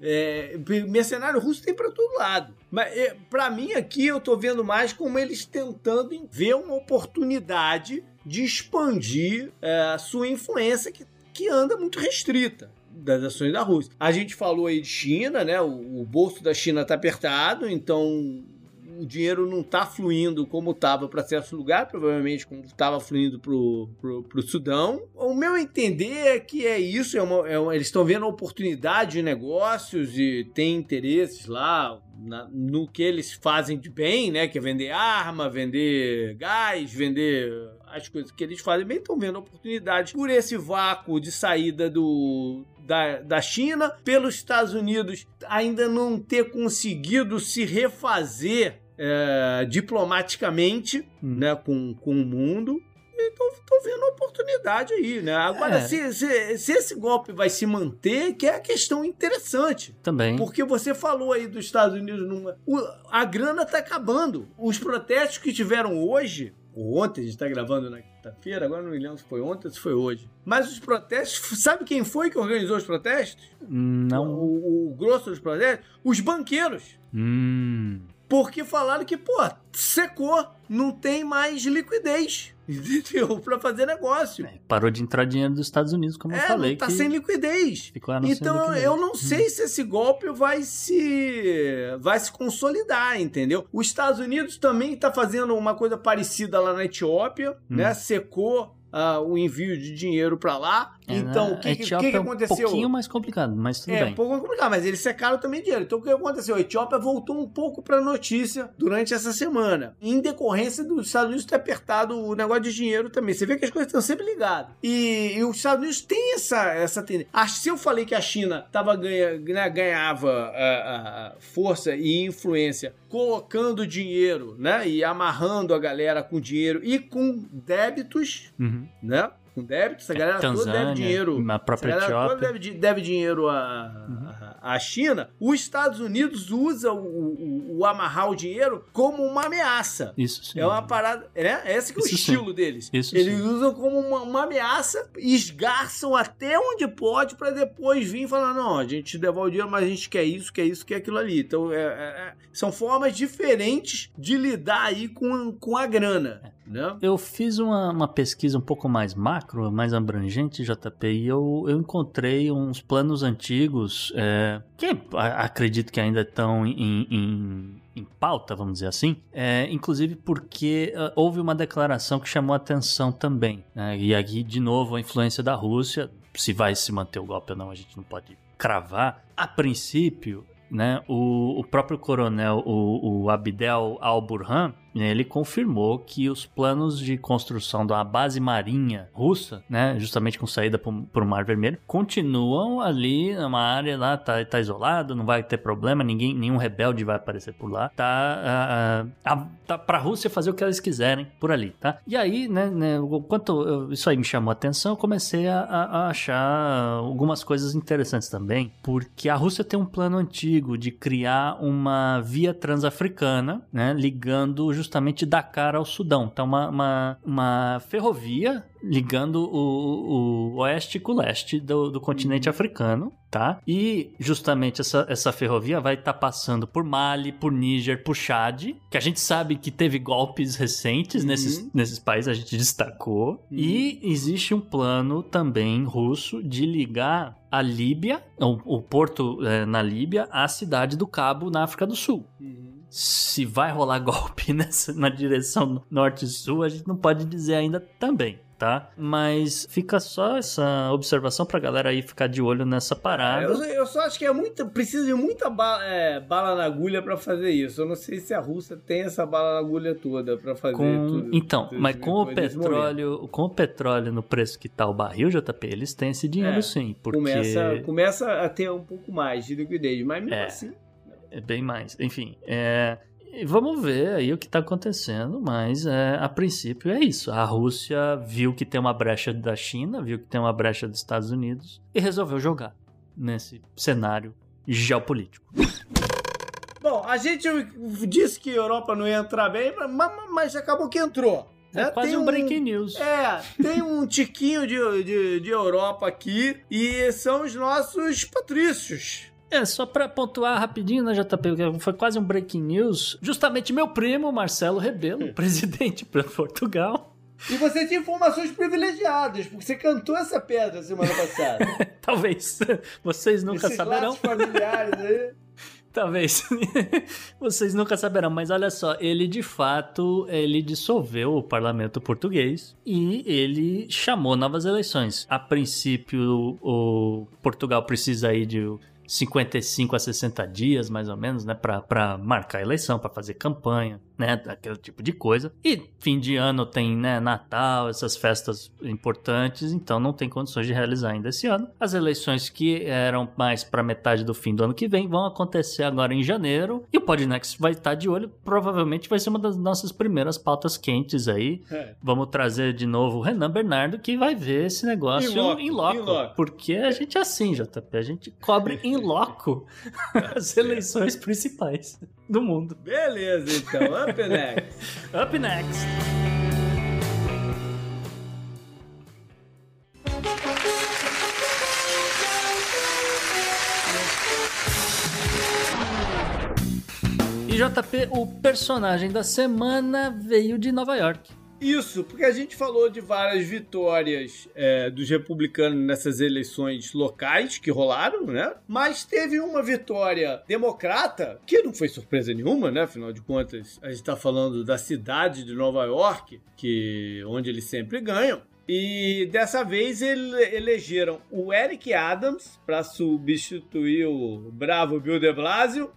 é, mercenário russo tem para todo lado. Mas é, para mim aqui eu tô vendo mais como eles tentando ver uma oportunidade de expandir é, a sua influência que, que anda muito restrita das ações da Rússia. A gente falou aí de China, né? O, o bolso da China tá apertado, então o dinheiro não está fluindo como estava para certo lugar, provavelmente como estava fluindo para o Sudão. O meu entender é que é isso, é uma, é uma, eles estão vendo oportunidade de negócios e tem interesses lá na, no que eles fazem de bem, né? Que é vender arma, vender gás, vender as coisas que eles fazem bem, estão vendo oportunidade por esse vácuo de saída do, da, da China, pelos Estados Unidos ainda não ter conseguido se refazer é, diplomaticamente hum. né, com, com o mundo. Então, estou vendo uma oportunidade aí, né? Agora, é. se, se, se, esse golpe vai se manter, que é a questão interessante. Também. Porque você falou aí dos Estados Unidos, numa, o, a grana está acabando. Os protestos que tiveram hoje, ou ontem, a gente está gravando na quinta-feira, agora não me lembro se foi ontem ou se foi hoje. Mas os protestos, sabe quem foi que organizou os protestos? Não. O, o, o grosso dos protestos? Os banqueiros. Hum. Porque falaram que, pô, secou, não tem mais liquidez. *laughs* Entendeu? Pra fazer negócio. É, parou de entrar dinheiro dos Estados Unidos, como é, eu falei. Tá sem liquidez. então liquidez. eu não sei hum. se esse golpe vai se vai se consolidar, entendeu? Os Estados Unidos também tá fazendo uma coisa parecida lá na Etiópia, hum. né? Secou uh, o envio de dinheiro para lá. É, então, o que, que, que, aconteceu? É um pouquinho mais complicado, mas tudo é, bem. É, um pouco complicado, mas eles secaram também dinheiro. Então, o que aconteceu? A Etiópia voltou um pouco para notícia durante essa semana, em decorrência dos Estados Unidos ter apertado o negócio de dinheiro também. Você vê que as coisas estão sempre ligadas. E, e os Estados Unidos têm essa, essa tendência. Ah, se eu falei que a China tava ganha, né, ganhava força e influência colocando dinheiro, né? E amarrando a galera com dinheiro e com débitos, uhum. né? Com débito, essa galera Tanzânia, toda deve dinheiro. Na própria Etiópia. Toda deve, deve dinheiro à, uhum. à China. Os Estados Unidos usa o, o, o, amarrar o dinheiro como uma ameaça. Isso sim. É uma parada. Né? Esse que é o estilo sim. deles. Isso Eles sim. usam como uma, uma ameaça, esgarçam até onde pode para depois vir e falar: não, a gente devolve o dinheiro, mas a gente quer isso, quer isso, quer aquilo ali. Então, é, é, é são formas diferentes de lidar aí com, com a grana. Né? Eu fiz uma, uma, pesquisa um pouco mais macro, mais abrangente, JP, e eu, eu encontrei uns planos antigos é, que acredito que ainda estão em, em, em, pauta, vamos dizer assim. É, inclusive porque uh, houve uma declaração que chamou atenção também. Né? E aqui, de novo, a influência da Rússia. Se vai se manter o golpe ou não, a gente não pode cravar. A princípio, né, o, o próprio coronel, o, o Abdel al-Burhan, ele confirmou que os planos de construção da base marinha russa, né, justamente com saída para o Mar Vermelho, continuam ali numa área lá, tá, tá isolado, não vai ter problema, ninguém, nenhum rebelde vai aparecer por lá, tá, tá para a Rússia fazer o que eles quiserem por ali, tá? E aí, né, né quanto eu, isso aí me chamou a atenção, eu comecei a, a achar algumas coisas interessantes também, porque a Rússia tem um plano antigo de criar uma via transafricana, né, ligando justamente Dakar ao Sudão. Então, uma, uma, uma ferrovia ligando o, o oeste com o leste do, do continente uhum. africano, tá? E justamente essa, essa ferrovia vai estar tá passando por Mali, por Níger, por Chad, que a gente sabe que teve golpes recentes uhum. nesses, nesses países, a gente destacou. Uhum. E existe um plano também russo de ligar a Líbia, o, o porto é, na Líbia, à cidade do Cabo, na África do Sul. Uhum. Se vai rolar *laughs* golpe nessa, na direção norte-sul, a gente não pode dizer ainda também tá? Mas fica só essa observação pra galera aí ficar de olho nessa parada. Eu, eu só acho que é muito, precisa de muita bala, é, bala na agulha para fazer isso. Eu não sei se a Rússia tem essa bala na agulha toda para fazer com... tudo. Então, tudo mas com o petróleo, com o petróleo no preço que tá o barril, JP, eles têm esse dinheiro é, sim, porque começa, começa a ter um pouco mais de liquidez, mas mesmo é, assim é bem mais. Enfim, é, Vamos ver aí o que está acontecendo, mas é, a princípio é isso. A Rússia viu que tem uma brecha da China, viu que tem uma brecha dos Estados Unidos e resolveu jogar nesse cenário geopolítico. Bom, a gente disse que a Europa não ia entrar bem, mas, mas acabou que entrou. É, é quase um, um breaking news. É, tem um tiquinho de, de, de Europa aqui e são os nossos patrícios. É, só para pontuar rapidinho, né, JP, foi quase um breaking news. Justamente meu primo, Marcelo Rebelo, presidente para Portugal. E você tinha informações privilegiadas, porque você cantou essa pedra semana passada. *laughs* Talvez. Vocês nunca Esses saberão. familiares aí. *laughs* Talvez. *laughs* Vocês nunca saberão, mas olha só, ele de fato, ele dissolveu o parlamento português e ele chamou novas eleições. A princípio, o Portugal precisa aí de 55 a 60 dias, mais ou menos, né, para marcar a eleição, para fazer campanha né? Aquele tipo de coisa. E fim de ano tem, né, Natal, essas festas importantes, então não tem condições de realizar ainda esse ano. As eleições que eram mais para metade do fim do ano que vem vão acontecer agora em janeiro. E o Podnext vai estar de olho, provavelmente vai ser uma das nossas primeiras pautas quentes aí. É. Vamos trazer de novo o Renan Bernardo, que vai ver esse negócio em loco. Em loco. Porque a gente é assim, JP, a gente cobre em loco *laughs* as eleições principais do mundo. Beleza, então. Up next. Up next. E JP, o personagem da semana veio de Nova York. Isso, porque a gente falou de várias vitórias é, dos republicanos nessas eleições locais que rolaram, né? Mas teve uma vitória democrata, que não foi surpresa nenhuma, né? Afinal de contas, a gente está falando da cidade de Nova York, que onde eles sempre ganham. E dessa vez ele, elegeram o Eric Adams para substituir o bravo Bill de Blasio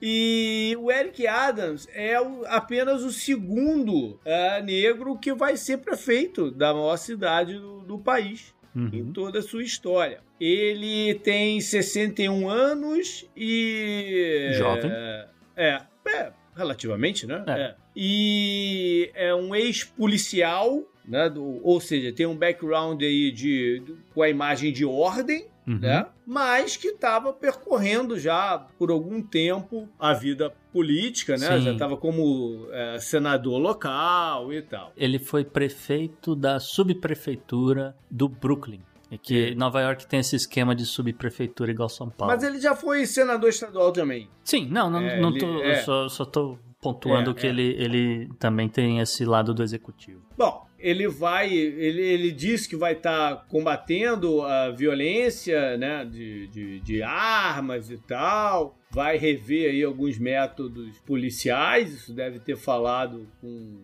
e o Eric Adams é o, apenas o segundo uh, negro que vai ser prefeito da maior cidade do, do país. Uhum. Em toda a sua história. Ele tem 61 anos e. Jovem. É, é, é relativamente, né? É. É. E é um ex-policial, né? Do, ou seja, tem um background aí de, de, com a imagem de ordem uhum. né? Mas que estava percorrendo já por algum tempo a vida política, né? Sim. Já estava como é, senador local e tal. Ele foi prefeito da subprefeitura do Brooklyn. É que Nova York tem esse esquema de subprefeitura igual São Paulo. Mas ele já foi senador estadual também. Sim, não, não, é, não tô, é. só, só tô pontuando é, que é. Ele, ele também tem esse lado do executivo. Bom, ele vai, ele, ele diz que vai estar tá combatendo a violência, né, de, de, de, armas e tal, vai rever aí alguns métodos policiais, isso deve ter falado com,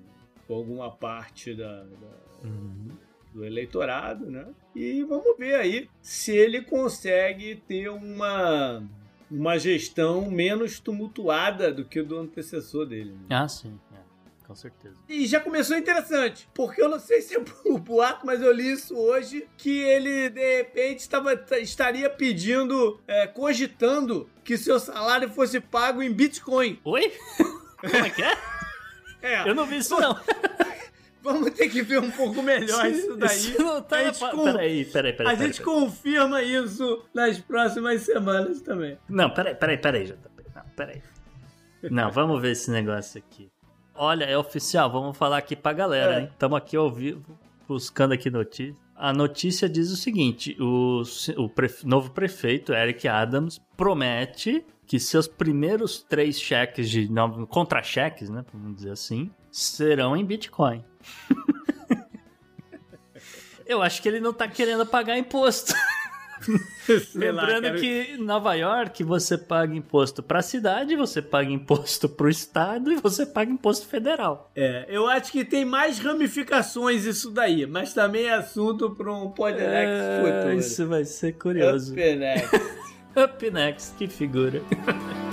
com alguma parte da, da uhum. do eleitorado, né, e vamos ver aí se ele consegue ter uma uma gestão menos tumultuada do que o do antecessor dele. Né? Ah, sim com certeza. E já começou interessante, porque eu não sei se é *laughs* o boato, mas eu li isso hoje, que ele, de repente, estava, estaria pedindo, é, cogitando que seu salário fosse pago em Bitcoin. Oi? *laughs* Como é que é? É. Eu não vi isso, não. *laughs* Vamos ter que ver um pouco melhor isso daí. Isso não tá a gente, Peraí, peraí, peraí. a peraí, gente peraí. confirma isso nas próximas semanas também. Não, peraí, peraí, peraí, JP. Não, peraí. Não, vamos ver esse negócio aqui. Olha, é oficial, vamos falar aqui pra galera, É. hein? Estamos aqui ao vivo, buscando aqui notícia. A notícia diz o seguinte: o, o prefe- novo prefeito, Eric Adams, promete que seus primeiros três cheques de não, contra-cheques, né? Vamos dizer assim, serão em Bitcoin. *laughs* Eu acho que ele não tá querendo pagar imposto. *laughs* *laughs* Lá, Lembrando cara. que em Nova York você paga imposto pra cidade, você paga imposto pro estado e você paga imposto federal. É, eu acho que tem mais ramificações isso daí, mas também é assunto para um podcast É, futuro. isso vai ser curioso. Up next. *laughs* Up next, que figura. *laughs*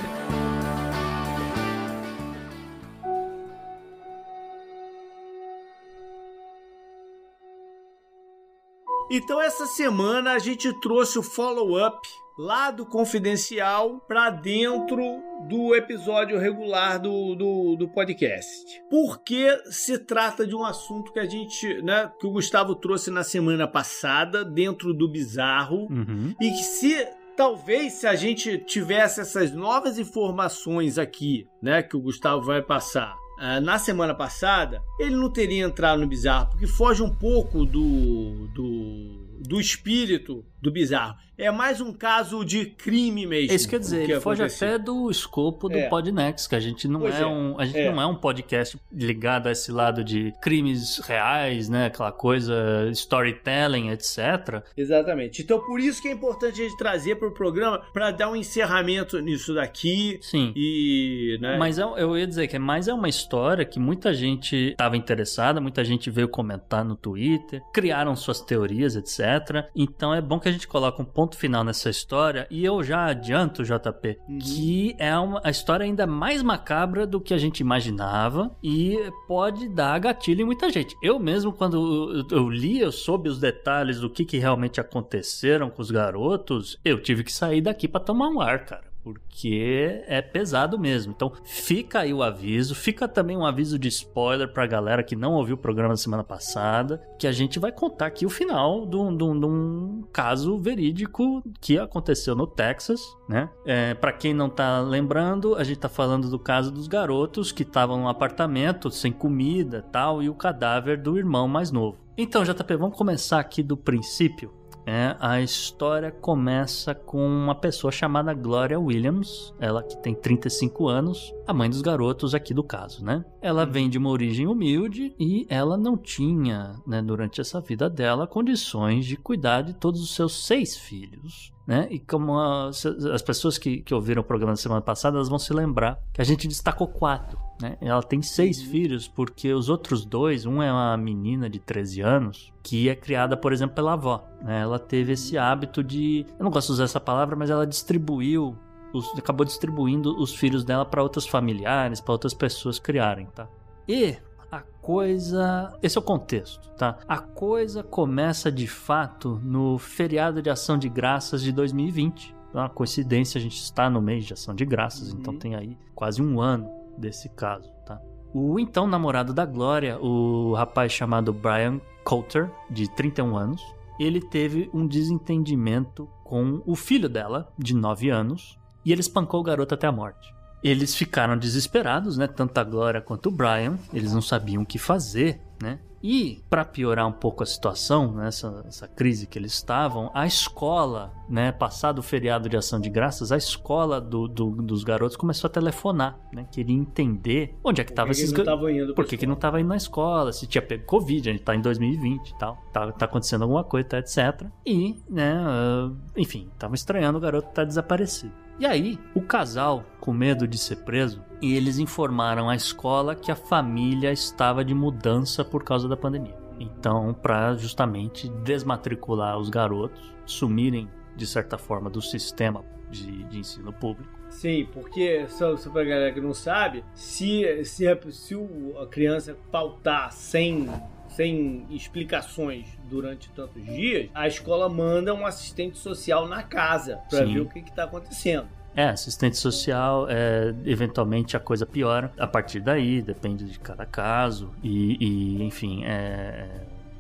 Então essa semana a gente trouxe o follow-up lá do Confidencial para dentro do episódio regular do, do, do podcast. Porque se trata de um assunto que a gente, né, que o Gustavo trouxe na semana passada, dentro do bizarro, Uhum. e que se talvez se a gente tivesse essas novas informações aqui, né, que o Gustavo vai passar na semana passada, ele não teria entrado no bizarro, porque foge um pouco do, do, do espírito do bizarro. É mais um caso de crime mesmo. É isso que eu ia dizer, que ele foge até do escopo do É. Podnext, que a gente não é, é, um, a gente é. não é um podcast ligado a esse lado de crimes reais, né, aquela coisa storytelling, etc. Exatamente. Então por isso que é importante a gente trazer para o programa para dar um encerramento nisso daqui Sim. e, né? Mas é- eu ia dizer que é mais é uma história que muita gente estava interessada, muita gente veio comentar no Twitter, criaram suas teorias, etc. Então é bom que a gente coloque um ponto final nessa história e eu já adianto, JP, Uhum. que é uma a história ainda mais macabra do que a gente imaginava e pode dar gatilho em muita gente. Eu mesmo, quando eu, eu li, eu soube os detalhes do que, que realmente aconteceram com os garotos, eu tive que sair daqui para tomar um ar, cara porque é pesado mesmo. Então fica aí o aviso, fica também um aviso de spoiler pra galera que não ouviu o programa da semana passada, que a gente vai contar aqui o final de um, de um- de um caso verídico que aconteceu no Texas, né? É, para quem não tá lembrando, a gente tá falando do caso dos garotos que estavam num apartamento sem comida tal, e o cadáver do irmão mais novo. Então, JP, vamos começar aqui do princípio. É, a história começa com uma pessoa chamada Gloria Williams, ela que tem 35 anos, a mãe dos garotos aqui do caso, né? Ela vem de uma origem humilde e ela não tinha, né, durante essa vida dela, condições de cuidar de todos os seus seis filhos. Né? E como as, as pessoas que, que ouviram o programa da semana passada, elas vão se lembrar que a gente destacou quatro. Né? Ela tem seis filhos, porque os outros dois, um é uma menina de 13 anos, que é criada, por exemplo, pela avó. né? Ela teve esse hábito de. Eu não gosto de usar essa palavra, mas ela distribuiu. os- acabou distribuindo os filhos dela para outros familiares, para outras pessoas criarem, tá? E a coisa. Esse é o contexto, tá? A coisa começa de fato no feriado de ação de graças de 2020. É uma coincidência, a gente está no mês de ação de graças, Uhum. então tem aí quase um ano desse caso, tá? O então namorado da Glória, o rapaz chamado Brian Coulter, de 31 anos, ele teve um desentendimento com o filho dela, de 9 anos, e ele espancou o garoto até a morte. Eles ficaram desesperados, né? Tanto a Glória quanto o Brian. Eles não sabiam o que fazer, né? E, para piorar um pouco a situação, né, essa, essa crise que eles estavam, a escola, né, passado o feriado de ação de graças, a escola do, do- dos garotos começou a telefonar, né? Queria entender onde é que estavam que esses que não ga- tavam indo pra por que, que não tava indo na escola, se tinha pego Covid, a gente tá em 2020 e tal, tá, tá acontecendo alguma coisa, tá, etc. E, né, ah, enfim, tava estranhando o garoto tá desaparecido. E aí, o casal, com medo de ser preso, eles informaram à escola que a família estava de mudança por causa da pandemia. Então, para justamente desmatricular os garotos, sumirem de certa forma do sistema de, de ensino público, Sim, porque, só, só pra galera que não sabe, se, se, se a criança faltar sem sem explicações durante tantos dias, a escola manda um assistente social na casa para ver o que está acontecendo. É, assistente social, é, eventualmente a coisa piora a partir daí, depende de cada caso. E, e enfim, é,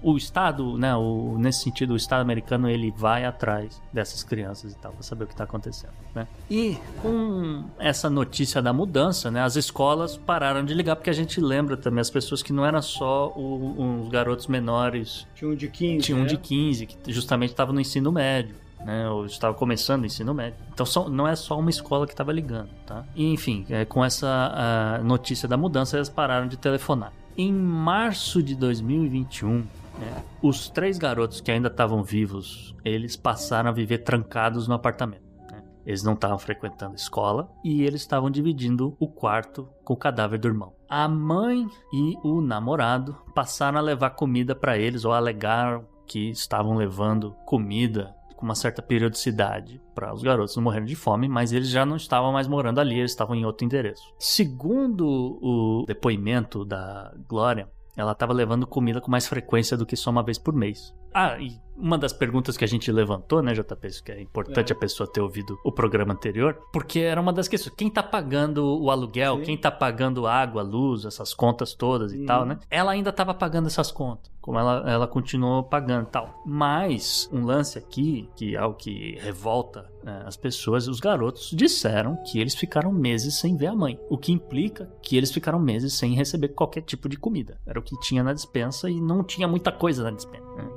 o Estado, né, o, nesse sentido, o Estado americano ele vai atrás dessas crianças e tal, para saber o que está acontecendo, né? E com essa notícia da mudança, né, as escolas pararam de ligar, porque a gente lembra também as pessoas que não era só o, os garotos menores. Tinha um de 15. Tinha um né? de 15, que justamente estava no ensino médio né? Ou estava começando o ensino médio. Então só, não é só uma escola que estava ligando, tá? E, enfim, é, com essa notícia da mudança, eles pararam de telefonar. Em março de 2021, é, os três garotos que ainda estavam vivos, eles passaram a viver trancados no apartamento. Né? Eles não estavam frequentando a escola e eles estavam dividindo o quarto com o cadáver do irmão. A mãe e o namorado passaram a levar comida para eles ou alegaram que estavam levando comida com uma certa periodicidade para os garotos não morrerem de fome, mas eles já não estavam mais morando ali, eles estavam em outro endereço. Segundo o depoimento da Glória, ela estava levando comida com mais frequência do que só uma vez por mês. Ah, e uma das perguntas que a gente levantou, né, JP, que é importante é. a pessoa ter ouvido o programa anterior, porque era uma das questões. Quem tá pagando o aluguel, Sim. quem tá pagando água, luz, essas contas todas e hum. tal, né? Ela ainda tava pagando essas contas. Como ela, ela continuou pagando e tal. Mas, um lance aqui, que é o que revolta né, as pessoas, os garotos disseram que eles ficaram meses sem ver a mãe. O que implica que eles ficaram meses sem receber qualquer tipo de comida. Era o que tinha na dispensa e não tinha muita coisa na dispensa. Né?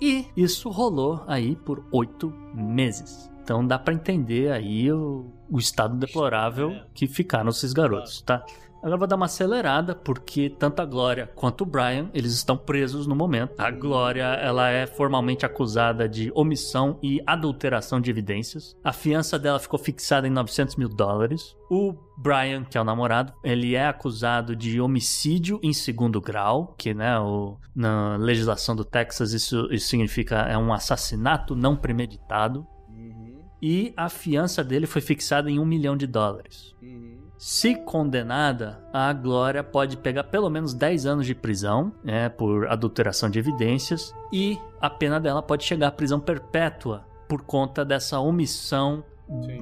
E isso rolou aí por oito meses. Então dá para entender aí o, o estado deplorável é. que ficaram esses garotos, tá? Agora vou dar uma acelerada, porque tanto a Glória quanto o Brian, eles estão presos no momento. A Glória, ela é formalmente acusada de omissão e adulteração de evidências. A fiança dela ficou fixada em 900 mil dólares. O Brian, que é o namorado, ele é acusado de homicídio em segundo grau, que né, o, na legislação do Texas isso, isso significa é um assassinato não premeditado. Uhum. E a fiança dele foi fixada em um milhão de dólares. Uhum. Se condenada, a Glória pode pegar pelo menos 10 anos de prisão né, por adulteração de evidências e a pena dela pode chegar à prisão perpétua por conta dessa omissão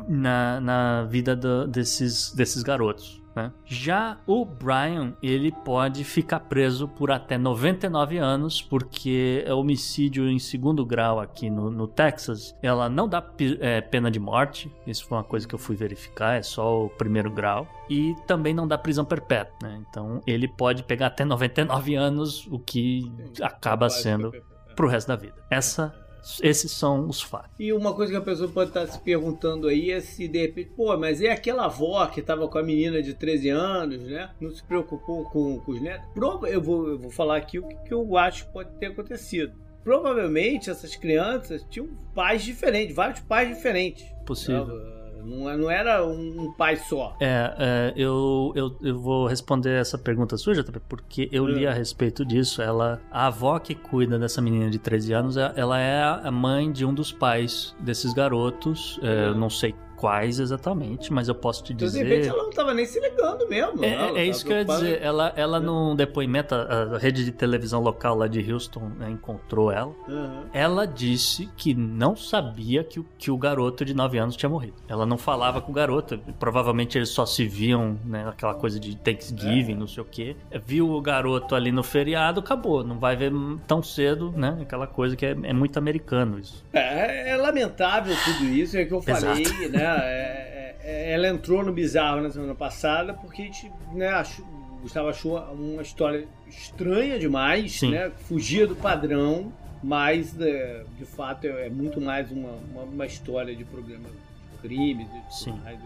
na, na vida do, desses, desses garotos. Né? Já o Brian, ele pode ficar preso por até 99 anos, porque é homicídio em segundo grau aqui no, no Texas, ela não dá é, pena de morte, isso foi uma coisa que eu fui verificar, é só o primeiro grau, e também não dá prisão perpétua, né? Então ele pode pegar até 99 anos, o que acaba sendo pro resto da vida. Essa esses são os fatos. E uma coisa que a pessoa pode estar se perguntando aí é se de repente, pô, mas é aquela avó que estava com a menina de 13 anos, né? Não se preocupou com, com os netos? Eu vou, eu vou falar aqui o que, que eu acho que pode ter acontecido provavelmente essas crianças tinham pais diferentes, vários pais diferentes. Possível. Não, não era um pai só. É, é eu, eu, eu vou responder essa pergunta sua, porque eu li é. a respeito disso. Ela, a avó que cuida dessa menina de 13 anos, é, ela é a mãe de um dos pais desses garotos. É, eu não sei quais exatamente, mas eu posso te dizer. Então, de repente ela não estava nem se ligando mesmo. É, é isso que eu ia dizer. Ela, ela num depoimento, a rede de televisão local lá de Houston né, encontrou ela. Uhum. Ela disse que não sabia que o, que o garoto de 9 anos tinha morrido. Ela não falava com o garoto. Provavelmente eles só se viam, né? Aquela coisa de Thanksgiving, é. não sei o quê. Viu o garoto ali no feriado, acabou. Não vai ver tão cedo, né? Aquela coisa que é, é muito americano isso. É, é lamentável tudo isso, é que eu falei, né? É, é, ela entrou no bizarro na semana passada porque a gente, né, achou, Gustavo achou uma história estranha demais, Sim. né? Fugia do padrão, mas é, de fato é, muito mais uma, uma, uma, história de programa de crimes e Sim. mais.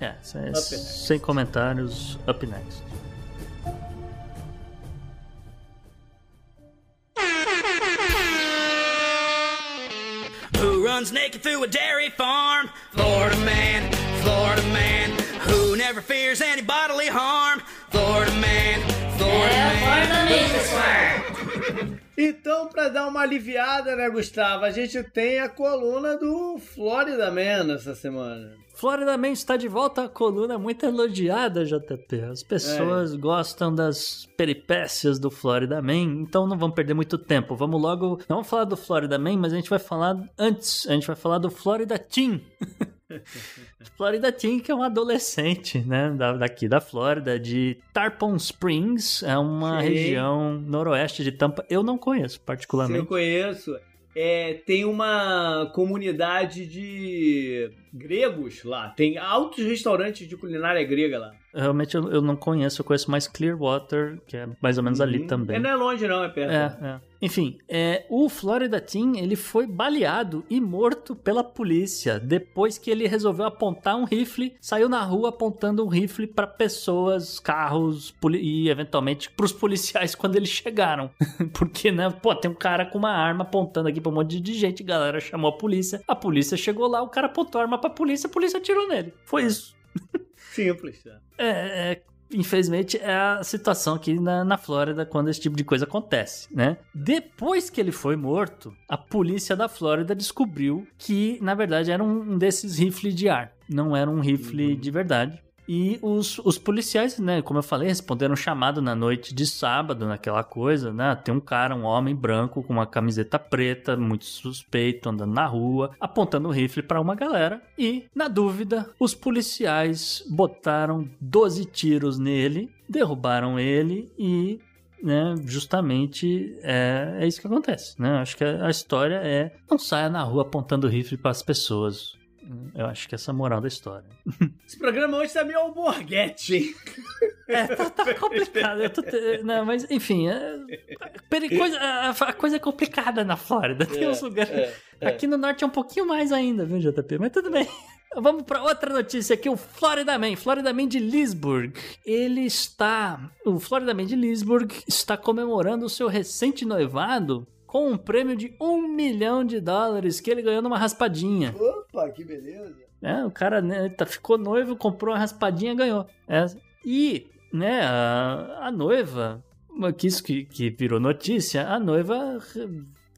É, sem comentários, up next. Runs naked through a dairy farm? Florida man, Florida man. Who never fears any bodily harm? Florida man, Florida é, man. Florida Então, para dar uma aliviada, né, Gustavo, a gente tem a coluna do Florida Man essa semana. Florida Man está de volta à coluna muito elogiada, JP. As pessoas é. gostam das peripécias do Florida Man, então não vamos perder muito tempo. Vamos logo. Não vamos falar do Florida Man, mas a gente vai falar antes. A gente vai falar do Florida Team. *laughs* Florida Teen, que é um adolescente, né, daqui da Flórida, de Tarpon Springs, é uma Sim. região noroeste de Tampa. Eu não conheço particularmente. Sim, eu conheço. É, tem uma comunidade de gregos lá. Tem altos restaurantes de culinária grega lá. Realmente eu, eu não conheço, eu conheço mais Clearwater, que é mais ou menos ali uhum. também. É, não é longe não, é perto. É, é. Enfim, é, o Florida Team ele foi baleado e morto pela polícia depois que ele resolveu apontar um rifle, saiu na rua apontando um rifle para pessoas, carros e eventualmente para os policiais quando eles chegaram. *laughs* Porque, né, pô, tem um cara com uma arma apontando aqui para um monte de gente, a galera chamou a polícia, a polícia chegou lá, o cara apontou a arma para a polícia, a polícia atirou nele. Foi isso. *laughs* Simples. É, é, infelizmente, é a situação aqui na, na Flórida quando esse tipo de coisa acontece, né? Depois que ele foi morto, a polícia da Flórida descobriu que, na verdade, era um desses rifles de ar. Não era um rifle uhum. de verdade. E os, os policiais, né, como eu falei, responderam um chamado na noite de sábado, naquela coisa, né? Tem um cara, um homem branco com uma camiseta preta, muito suspeito, andando na rua, apontando o um rifle para uma galera. E, na dúvida, os policiais botaram 12 tiros nele, derrubaram ele e né, justamente é, é isso que acontece, né? Acho que a história é não saia na rua apontando rifle para as pessoas. Eu acho que essa é a moral da história. *laughs* Esse programa hoje tá meio alborguete, hein? *laughs* É, tá, tá complicado. Eu tô. Não, mas enfim, é... Coisa... a coisa é complicada na Flórida. Tem é, uns lugares. É, é. Aqui no norte é um pouquinho mais ainda, viu, JP? Mas tudo bem. *laughs* Vamos para outra notícia aqui, o Florida Man, Florida Man de Leesburg. Ele está, o Florida Man de Leesburg está comemorando o seu recente noivado com um prêmio de um milhão de dólares que ele ganhou numa raspadinha. Opa, que beleza! É, o cara né, tá, ficou noivo, comprou uma raspadinha ganhou. É, e, né, a, a noiva, que isso que, que virou notícia, a noiva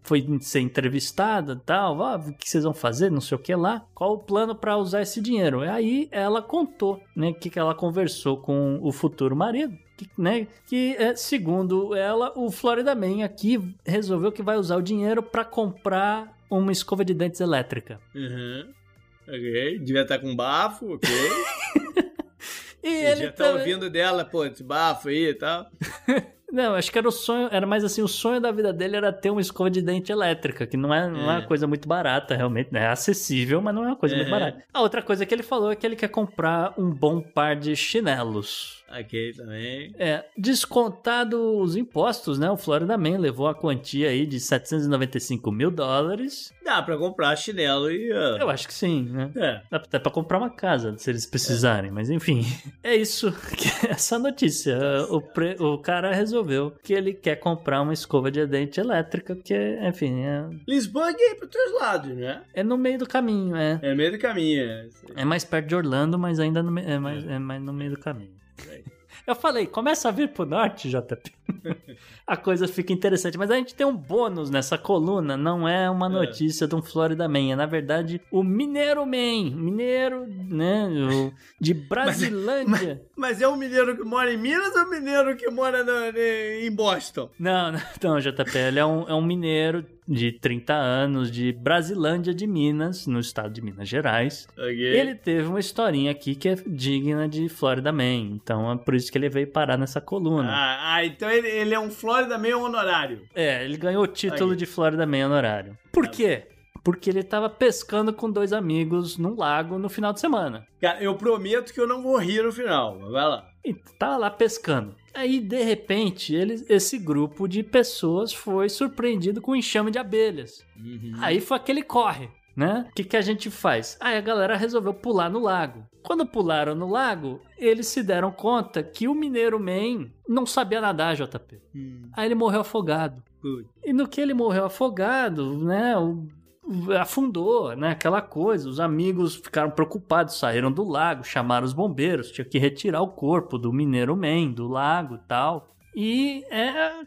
foi ser entrevistada tal, ah, o que vocês vão fazer, não sei o que lá, qual o plano para usar esse dinheiro. Aí ela contou, né, o que, que ela conversou com o futuro marido que, né, que é, segundo ela, o Florida Man aqui resolveu que vai usar o dinheiro para comprar uma escova de dentes elétrica. Uhum. Ok, devia estar tá com bafo, ok. *laughs* e ele já tá também... ouvindo dela, pô, esse bafo aí e tal. *laughs* Não, acho que era o sonho, era mais assim, o sonho da vida dele era ter uma escova de dente elétrica, que não é, não é. uma coisa muito barata, realmente, né? É acessível, mas não é uma coisa é. muito barata. A outra coisa que ele falou é que ele quer comprar um bom par de chinelos. Ok, também. É, descontado os impostos, né? O Florida Man levou a quantia aí de 795 mil dólares. Dá pra comprar chinelo e... Uh... Eu acho que sim, né? É. Dá até pra comprar uma casa, se eles precisarem, é. mas enfim. *laughs* É isso, *laughs* essa notícia. O, pre... o cara resolveu que ele quer comprar uma escova de dente elétrica, porque, enfim... É... Lisboa é pros teus lados, né? É no meio do caminho, é. É no meio do caminho, é. É mais perto de Orlando, mas ainda no, é mais, é mais no meio do caminho. *laughs* Eu falei, começa a vir pro norte, JP. *laughs* a coisa fica interessante. Mas a gente tem um bônus nessa coluna. Não é uma é. notícia é. de um Florida Man. É, na verdade, o Mineiro Man. Mineiro, né? O, de *laughs* Brasilândia. Mas, mas, mas, é um mineiro que mora em Minas ou um mineiro que mora em Boston? Não, não, não, JP. Ele é um, é um mineiro de 30 anos de Brasilândia de Minas, no estado de Minas Gerais. Okay. Ele teve uma historinha aqui que é digna de Florida Man. Então é por isso que ele veio parar nessa coluna. Ah, ah então ele, ele, é um Florida Man honorário. É, ele ganhou o título okay. de Florida Man honorário. Por tá quê? Porque ele tava pescando com dois amigos num lago no final de semana. Cara, eu prometo que eu não vou rir no final, vai lá. E tava lá pescando. Aí, de repente, ele, esse grupo de pessoas foi surpreendido com um enxame de abelhas. Uhum. Aí foi aquele corre, né? O que, que a gente faz? Aí a galera resolveu pular no lago. Quando pularam no lago, eles se deram conta que o Mineiro Man não sabia nadar, JP. Uhum. Aí ele morreu afogado. Uhum. E no que ele morreu afogado, né? O afundou, né? Aquela coisa. Os amigos ficaram preocupados, saíram do lago, chamaram os bombeiros, tinha que retirar o corpo do Mineiro Man do lago e tal. E é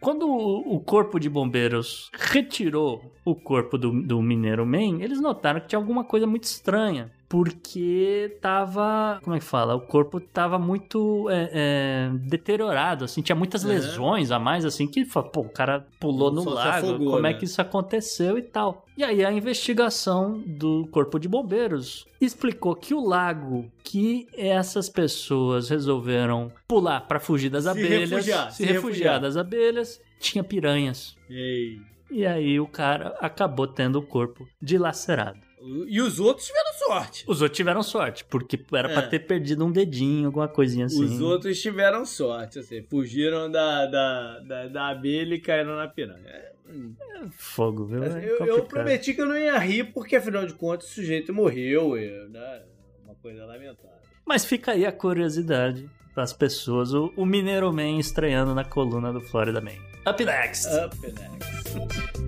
quando o corpo de bombeiros retirou o corpo do, do Mineiro Man, eles notaram que tinha alguma coisa muito estranha porque tava, como é que fala? O corpo tava muito é, é, deteriorado, assim, tinha muitas é. lesões a mais, assim, que, pô, o cara pulou no lago, afogou, como é né? é que isso aconteceu e tal. E aí a investigação do Corpo de Bombeiros explicou que o lago que essas pessoas resolveram pular para fugir das se abelhas, refugiar, se, se refugiar, refugiar das abelhas, tinha piranhas. Ei. E aí o cara acabou tendo o corpo dilacerado. E os outros tiveram sorte. Os outros tiveram sorte, porque era é. pra ter perdido um dedinho, alguma coisinha assim. Os outros tiveram sorte, assim, fugiram da, da, da, da abelha e caíram na piranha. É, é fogo, viu? É eu, eu, prometi que eu não ia rir, porque afinal de contas o sujeito morreu, né? Uma coisa lamentável. Mas fica aí a curiosidade para as pessoas, o, o Mineiro Man estreando na coluna do Florida Man. Up next! Up next.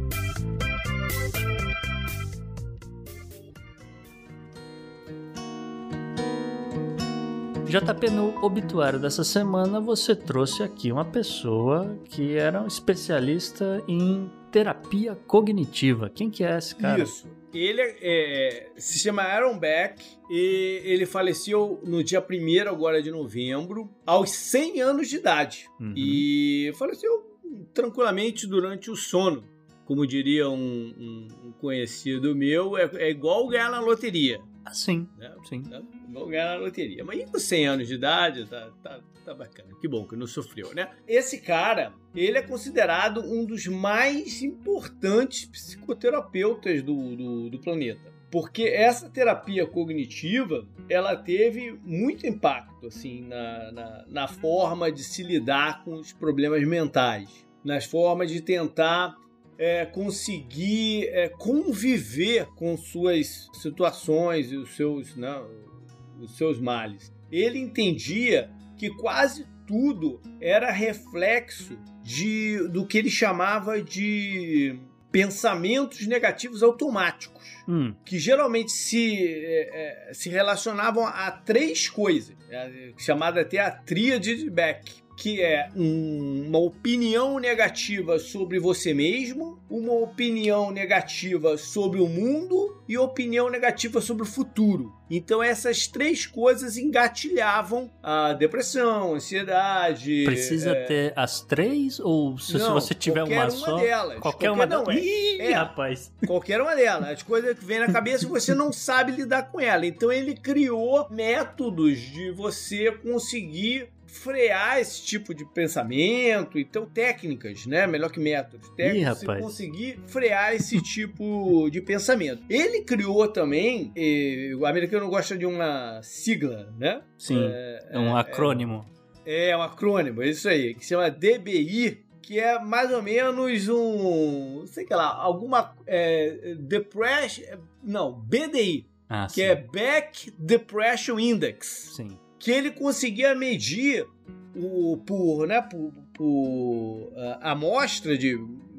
JP, no obituário dessa semana, você trouxe aqui uma pessoa que era um especialista em terapia cognitiva. Quem que é esse cara? Isso. Ele é, se chama Aaron Beck e ele faleceu no dia 1 agora de novembro, aos 100 anos de idade. Uhum. E faleceu tranquilamente durante o sono. Como diria um, um, um conhecido meu, é, é igual ganhar na loteria. Ah, sim. Né? sim. Né? Vão ganhar na loteria. Mas com 100 anos de idade, tá, tá, tá bacana. Que bom que não sofreu, né? Esse cara, ele é considerado um dos mais importantes psicoterapeutas do, do, do planeta porque essa terapia cognitiva ela teve muito impacto assim na, na, na, forma de se lidar com os problemas mentais, nas formas de tentar é, conseguir é, conviver com suas situações e os seus, né, os seus males. Ele entendia que quase tudo era reflexo de, do que ele chamava de pensamentos negativos automáticos, hum. que geralmente se, é, é se relacionavam a três coisas, é, chamada até a tríade de Beck que é um, uma opinião negativa sobre você mesmo, uma opinião negativa sobre o mundo e opinião negativa sobre o futuro. Então essas três coisas engatilhavam a depressão, a ansiedade. Precisa é... ter as três ou se, não, se você tiver uma, uma só? Delas, qualquer, qualquer uma não, é, Ih, é, rapaz. Qualquer uma delas. As coisas que vêm na cabeça você não sabe lidar com ela. Então ele criou métodos de você conseguir frear esse tipo de pensamento, então técnicas, né? Melhor que métodos, técnicas, Ih, conseguir frear esse tipo de pensamento. Ele criou também, eh, o americano gosta de uma sigla, né? Sim, é, é um é, acrônimo. É, é um acrônimo, é isso aí, que se chama DBI, que é mais ou menos um, sei lá, alguma é, depression, não, BDI, ah, que sim. é Back Depression Index. Sim que ele conseguia medir o, por, né, por, por uh, amostra de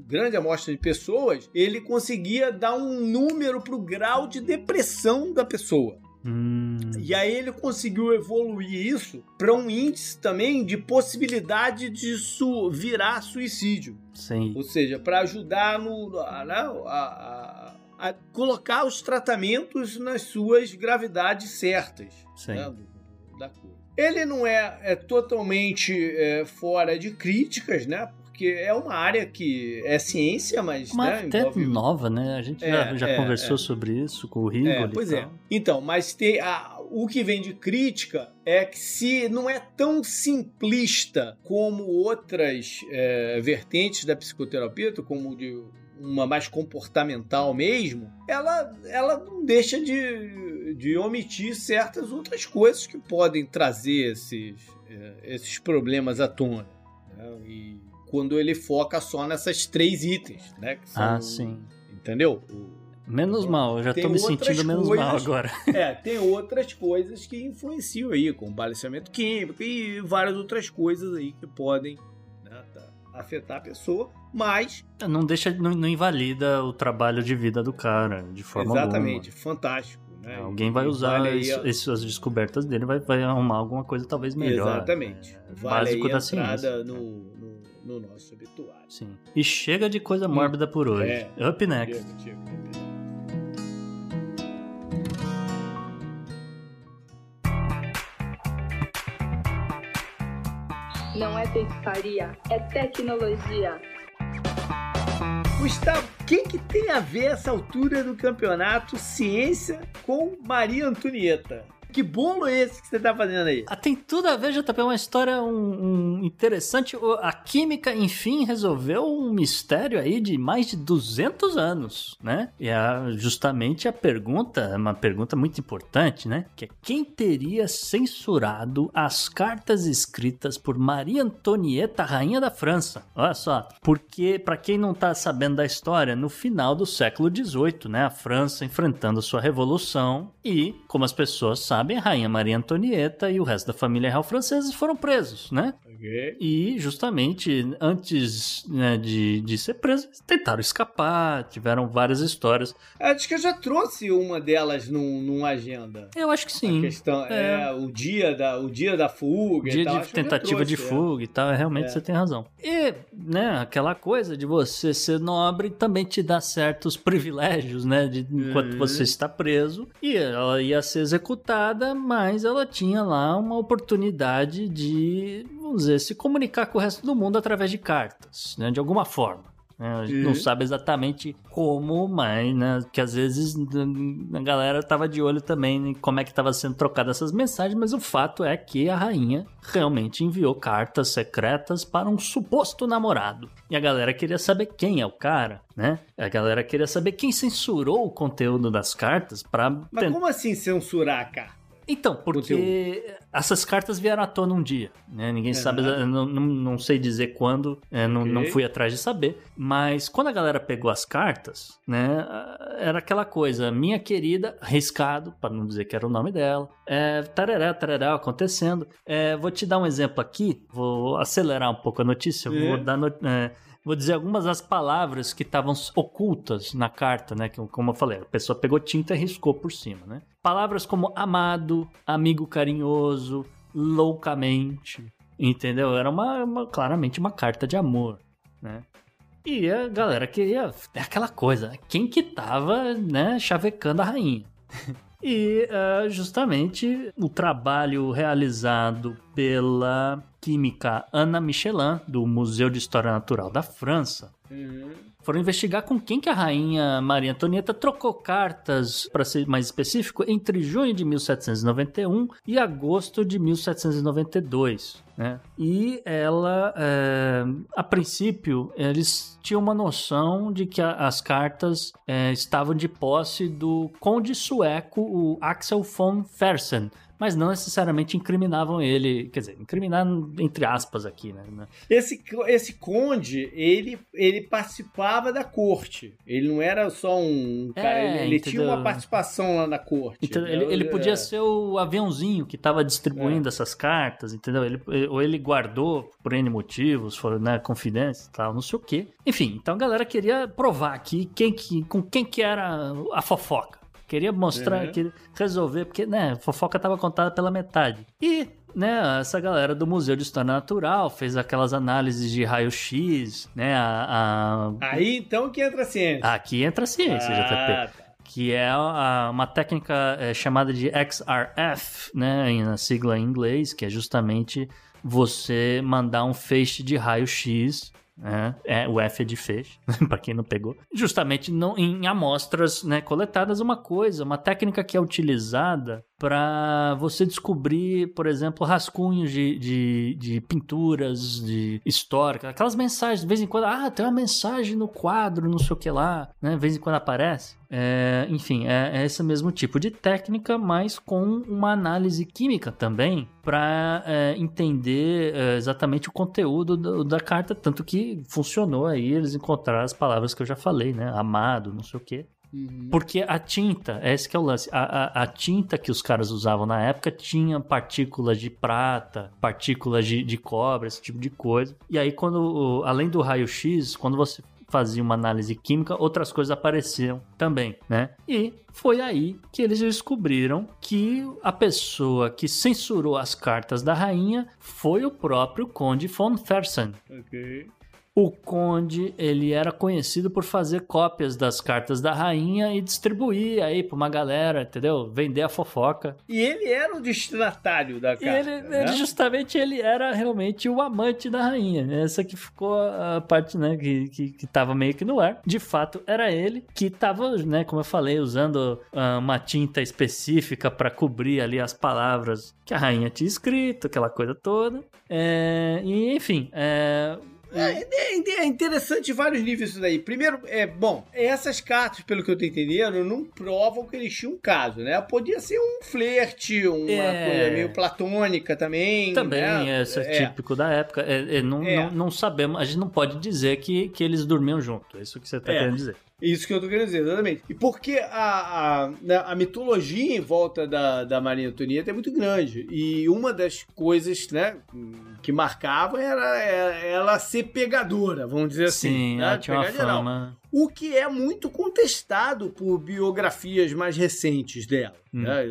grande amostra de pessoas, ele conseguia dar um número para o grau de depressão da pessoa. Hum. E aí ele conseguiu evoluir isso para um índice também de possibilidade de su virar suicídio. Sim. Ou seja, para ajudar no, né, a, a, a, colocar os tratamentos nas suas gravidades certas. Sim. Né, da coisa. Ele não é, é totalmente é, fora de críticas, né? Porque é uma área que é ciência, mas. Uma né, até envolve... nova, né? A gente é, já, já é, conversou é. sobre isso com o Rigoli. É, pois é. Então, mas tem a, o que vem de crítica é que se não é tão simplista como outras é, vertentes da psicoterapia, como de uma mais comportamental mesmo, ela, ela não deixa de, de omitir certas outras coisas que podem trazer esses, é, esses problemas à tona. Né? E quando ele foca só nessas três itens, né? Que são, ah, sim. Entendeu? Menos mal, eu já tô me sentindo menos coisas, mal agora. *laughs* É, tem outras coisas que influenciam aí, como balanceamento químico e várias outras coisas aí que podem afetar a pessoa mas. Não deixa, não, não, invalida o trabalho de vida do cara, de forma Exatamente, alguma. fantástico. Né? Alguém vai usar vale isso- a- essas descobertas dele, vai, vai arrumar alguma coisa talvez melhor. Exatamente. É, Vale básico aí a da ciência. entrada no, no, no nosso obituário. Sim. E chega de coisa mórbida por hoje. É. Up next. Chega, chega, Não é feitiçaria, é tecnologia. Gustavo, o que, que tem a ver essa altura do campeonato ciência com Maria Antonieta? Que bolo é esse que você tá fazendo aí? Ah, tem tudo a ver, JP, é uma história um, um interessante. A química, enfim, resolveu um mistério aí de mais de 200 anos, né? E a, justamente a pergunta, é uma pergunta muito importante, né? Que é quem teria censurado as cartas escritas por Maria Antonieta, rainha da França? Olha só, porque para quem não tá sabendo da história, no final do século XVIII, né? A França enfrentando sua revolução e, como as pessoas sabem, a rainha Maria Antonieta e o resto da família real francesa foram presos, né? Ok. E justamente antes né, de, de ser presos, tentaram escapar, tiveram várias histórias. Acho que eu já trouxe uma delas num, numa agenda. Eu acho que A sim. questão é, É. o dia da o dia da fuga, Dia e tal. de tentativa de trouxe, é. fuga e tal, é, realmente É. você tem razão. E, né, aquela coisa de você ser nobre também te dá certos privilégios, né, de enquanto Uhum. você está preso. E ela ia ser executada, mas ela tinha lá uma oportunidade de, vamos dizer, se comunicar com o resto do mundo através de cartas, né, de alguma forma. Né? A gente não Uhum. sabe exatamente como, mas, né, que às vezes a galera tava de olho também em como é que tava sendo trocada essas mensagens, mas o fato é que a rainha realmente enviou cartas secretas para um suposto namorado. E a galera queria saber quem é o cara, né? A galera queria saber quem censurou o conteúdo das cartas para Mas como assim censurar, cara? então, porque essas cartas vieram à tona um dia, né? Ninguém sabe, eu não, não, não sei dizer quando, é, não, Ok. não fui atrás de saber. Mas quando a galera pegou as cartas, né? Era aquela coisa, minha querida, riscado, para não dizer que era o nome dela, é, tarará, tarará, acontecendo. É, vou te dar um exemplo aqui, vou acelerar um pouco a notícia, É. vou dar. no- é, Vou dizer algumas das palavras que estavam ocultas na carta, né? Como eu falei, a pessoa pegou tinta e riscou por cima, né? Palavras como amado, amigo carinhoso, loucamente, entendeu? Era uma, uma- claramente uma carta de amor, né? E a galera queria é aquela coisa, quem que tava, né, chavecando a rainha? *laughs* E ah, justamente o trabalho realizado pela química Ana Michelin, do Museu de História Natural da França, foram investigar com quem que a rainha Maria Antonieta trocou cartas, para ser mais específico, entre junho de 1791 e agosto de 1792. Né? E ela, é, a princípio, eles tinham uma noção de que a- as cartas é, estavam de posse do conde sueco, o Axel von Fersen, mas não necessariamente incriminavam ele, quer dizer, incriminar entre aspas aqui, né? Esse, esse conde, ele, ele participava da corte. Ele não era só um cara, É, ele, ele tinha uma participação lá na corte. Então, né? ele, ele podia É. ser o aviãozinho que estava distribuindo essas cartas, entendeu? Ele, ou ele guardou por N motivos, foram, né, confidência e tal, não sei o quê. Enfim, então a galera queria provar aqui quem que, com quem que era a fofoca. Queria mostrar, Uhum. queria resolver, porque, né, a fofoca estava contada pela metade. E, né, essa galera do Museu de História Natural fez aquelas análises de raio-x, né, a... a- Aí então que entra a ciência. Aqui entra a ciência, JP ah, tá. que é uma técnica é, chamada de XRF, né, na sigla em inglês, que é justamente você mandar um feixe de raio-x, né, é, o F é de feixe, *laughs* para quem não pegou, justamente não, em amostras né, coletadas, uma coisa, uma técnica que é utilizada para você descobrir, por exemplo, rascunhos de, de, de pinturas de históricas, aquelas mensagens, de vez em quando, ah, tem uma mensagem no quadro, não sei o que lá, né? De vez em quando aparece. É, enfim, é, é esse mesmo tipo de técnica, mas com uma análise química também, para entender é, exatamente o conteúdo do- da carta, tanto que funcionou aí, eles encontraram as palavras que eu já falei, né? Amado, não sei o que. Porque a tinta, esse que é o lance, a, a, a tinta que os caras usavam na época tinha partículas de prata, partículas de, de cobre, esse tipo de coisa. E aí, quando, além do raio-x, quando você fazia uma análise química, outras coisas apareciam também, né? E foi aí que eles descobriram que a pessoa que censurou as cartas da rainha foi o próprio Conde von Fersen. Ok. O conde, ele era conhecido por fazer cópias das cartas da rainha e distribuir aí pra uma galera, entendeu? Vender a fofoca. E ele era o destinatário da E carta. ele, né? ele, justamente, ele era realmente o amante da rainha. Essa que ficou a parte, né, que, que, que tava meio que no ar. De fato, era ele que tava, né, como eu falei, usando ah, uma tinta específica para cobrir ali as palavras que a rainha tinha escrito, aquela coisa toda. É, e, enfim, é, É, é- é interessante em vários níveis isso daí. Primeiro, é bom, essas cartas, pelo que eu tô entendendo, não provam que eles tinham um caso, né? Podia ser um flerte, uma É. coisa meio platônica também. Também, né? esse é, É. típico da época. É, é, não, É. Não, não sabemos, a gente não pode dizer que, que eles dormiam junto. É isso que você tá É. querendo dizer. Isso que eu tô querendo dizer, exatamente. E porque a, a, né, a mitologia em volta da, da Maria Antonieta é muito grande. E uma das coisas né, que marcava era, era ela ser pegadora, vamos dizer assim. Sim, né? ela tinha uma fama. O que é muito contestado por biografias mais recentes dela. Hum. né?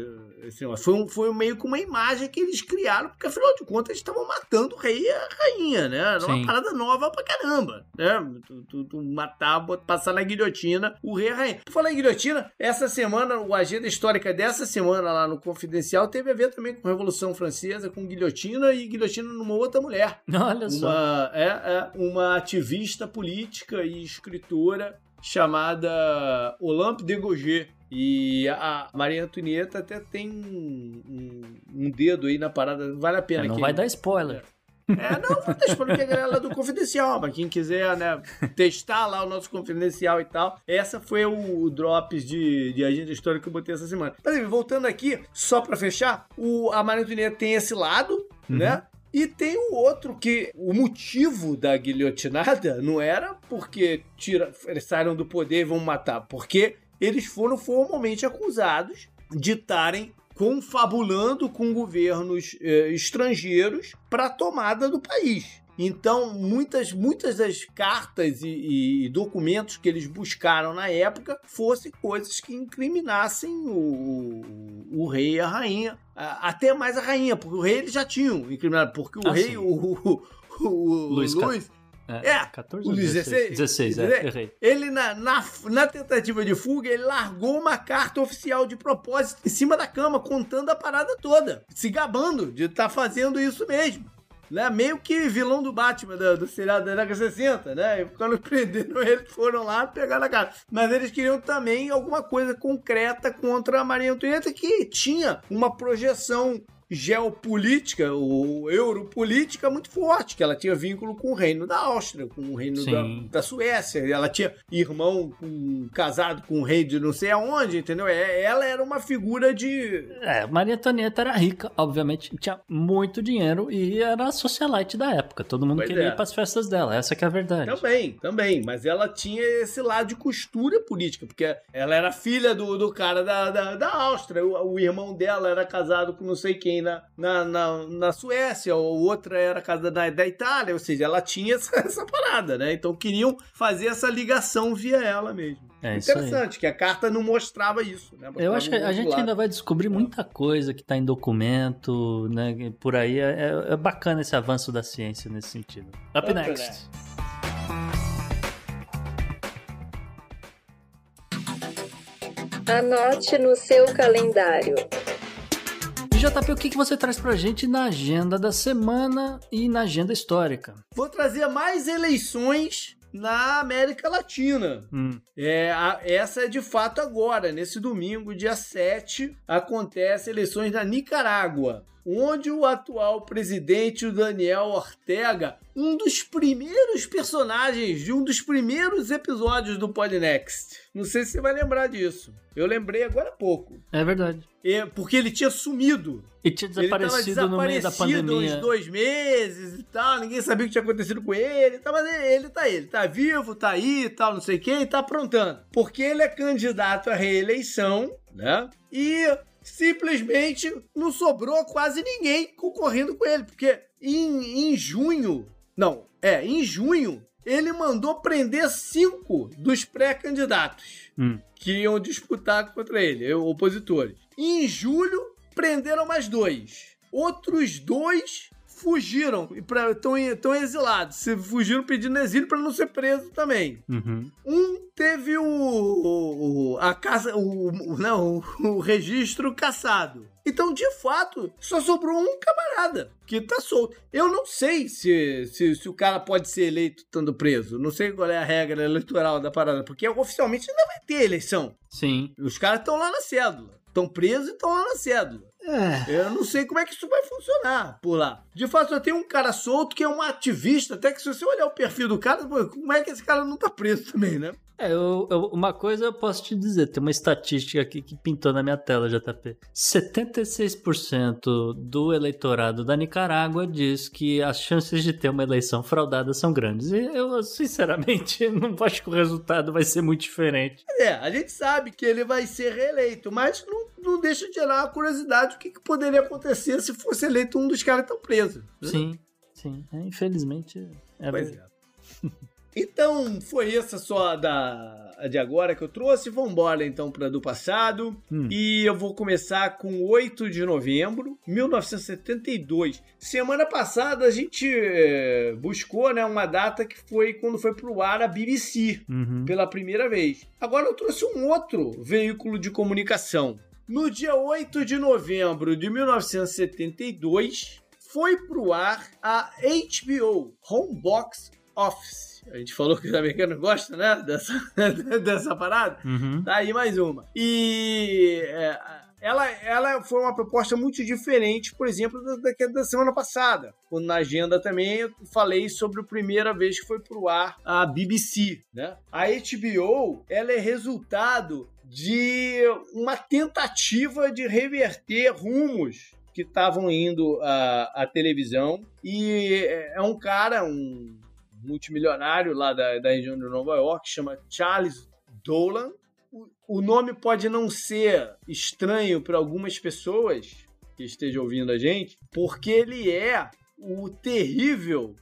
Assim, foi, um, foi meio que uma imagem que eles criaram, porque afinal de contas eles estavam matando o rei e a rainha, né? Era uma Sim. parada nova pra caramba, né? Tu, tu, tu matar, passar na guilhotina o rei e a rainha. Tu falou em guilhotina, essa semana, o agenda histórica dessa semana lá no Confidencial teve a ver também com a Revolução Francesa, com guilhotina e guilhotina numa outra mulher. Olha só. Uma, é, é, uma ativista política e escritora chamada Olympe de Gauguet. E a Maria Antonieta até tem um, um- um dedo aí na parada, vale a pena. É, não que- vai dar spoiler. É, não, vou deixar porque a galera é do Confidencial, mas quem quiser, né, testar lá o nosso Confidencial e tal, essa foi o, o Drops de, de agenda histórica que eu botei essa semana. Mas voltando aqui, só pra fechar, o, a Maria Antonieta tem esse lado, né? E tem o outro que o motivo da guilhotinada não era porque tira, eles saíram do poder e vão matar, porque eles foram formalmente acusados de estarem confabulando com governos eh, estrangeiros para a tomada do país. Então, muitas, muitas das cartas e, e documentos que eles buscaram na época fossem coisas que incriminassem o, o, o rei e a rainha. Até mais a rainha, porque o rei eles já tinham incriminado, porque o Ah, rei, sim. o, o, o Luís Luís, É, 14 o ou 16? 16, é, Dizer- errei. ele, na, na, na tentativa de fuga, ele largou uma carta oficial de propósito em cima da cama, contando a parada toda, se gabando de estar fazendo isso mesmo. Né? Meio que vilão do Batman, do, do seriado da década de 60, né? E quando *laughs* prenderam ele, foram lá pegar na cara. Mas eles queriam também alguma coisa concreta contra a Maria Antonieta, que tinha uma projeção geopolítica, ou europolítica muito forte, que ela tinha vínculo com o reino da Áustria, com o reino da, da Suécia, ela tinha irmão com- casado com o rei de não sei aonde, entendeu? É, Ela era uma figura de... É, Maria Antonieta era rica, obviamente, tinha muito dinheiro e era a socialite da época. Todo mundo Pois queria é. ir pras festas dela, essa que é a verdade. Também, também, mas ela tinha esse lado de costura política, porque ela era filha do, do cara da, da, da Áustria, o, o irmão dela era casado com não sei quem na, na, na, na Suécia, ou outra era casada na, da Itália, ou seja, ela tinha *laughs* essa, essa parada, né? Então queriam fazer essa ligação via ela mesmo. É. Interessante, que a carta não mostrava isso, né? Eu Mostrava acho que a gente lado. ainda vai descobrir muita coisa que tá em documento, né? Por aí é, é- é bacana esse avanço da ciência nesse sentido. Up Up next. next. Anote no seu calendário. E JP, o que, você traz pra gente na agenda da semana e na agenda histórica? Vou trazer mais eleições na América Latina. Hum, É, a- essa é de fato agora, nesse domingo, dia 7, acontece eleições na Nicarágua, onde o atual presidente, o Daniel Ortega, um dos primeiros personagens de um dos primeiros episódios do Podnext. Não sei se você vai lembrar disso. Eu lembrei agora há pouco. é verdade. É, porque ele tinha sumido. E tinha Ele tava desaparecido no meio da desaparecido uns pandemia. dois meses e tal, ninguém sabia o que tinha acontecido com ele e tal, mas ele, ele tá aí, ele tá vivo, tá aí e tal, não sei o que, e tá aprontando. Porque ele é candidato à reeleição, né? E simplesmente não sobrou quase ninguém concorrendo com ele, porque em, em junho, não, é, em junho, ele mandou prender cinco dos pré-candidatos Hum. que iam disputar contra ele, opositores. E em julho, prenderam mais dois. Outros dois fugiram e estão exilados. Se fugiram pedindo exílio para não ser preso também. Uhum. Um teve o, o- a casa, o, não, o registro cassado. Então, de fato, só sobrou um camarada que tá solto. Eu não sei se, se, se o cara pode ser eleito estando preso. Não sei qual é a regra eleitoral da parada, porque oficialmente ainda vai ter eleição. Sim. Os caras estão lá na cédula. Estão presos e estão lá na cédula. É. Eu não sei como é que isso vai funcionar por lá. De fato, só tem um cara solto que é um ativista, até que se você olhar o perfil do cara, como é que esse cara não tá preso também, né? É, eu- eu- uma coisa eu posso te dizer, tem uma estatística aqui que pintou na minha tela, JP. 76% do eleitorado da Nicarágua diz que as chances de ter uma eleição fraudada são grandes. E eu, sinceramente, *laughs* não acho que o resultado vai ser muito diferente. É, a gente sabe que ele vai ser reeleito, mas não, não deixa de gerar uma curiosidade do que, que poderia acontecer se fosse eleito um dos caras que estão presos. Sim, sim. É, infelizmente. É Pois verdade. é. *laughs* Então, foi essa só da de agora que eu trouxe. Vamos embora então para do passado. Hum. E eu vou começar com 8 de novembro, 1972. Semana passada a gente eh, buscou, né, uma data que foi quando foi pro ar a BBC Uhum. pela primeira vez. Agora eu trouxe um outro veículo de comunicação. No dia 8 de novembro de 1972, foi pro ar a HBO Homebox Office. A gente falou que os americanos gostam, né? Dessa, *laughs* dessa parada. Uhum. Tá aí mais uma. E é, ela, ela foi uma proposta muito diferente, por exemplo, da, da, da semana passada. Quando na agenda também eu falei sobre a primeira vez que foi pro ar a BBC, né? A HBO, ela é resultado de uma tentativa de reverter rumos que estavam indo à, à televisão. E é um cara, um multimilionário lá da, da região de Nova York, chama Charles Dolan. O, o nome pode não ser estranho para algumas pessoas que estejam ouvindo a gente, porque ele é o terrível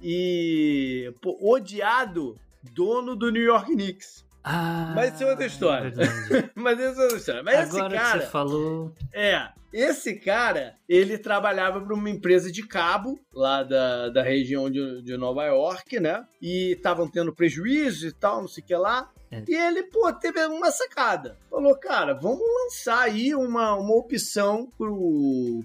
e pô, odiado dono do New York Knicks. Ah, Mas isso é outra história. *laughs* Mas isso é outra história. Mas Agora esse que cara, você falou. é, esse cara, ele trabalhava para uma empresa de cabo lá da, da região de, de Nova York, né? E estavam tendo prejuízo e tal, não sei o que lá. É. E ele, pô, teve uma sacada. Falou, cara, vamos lançar aí uma, uma opção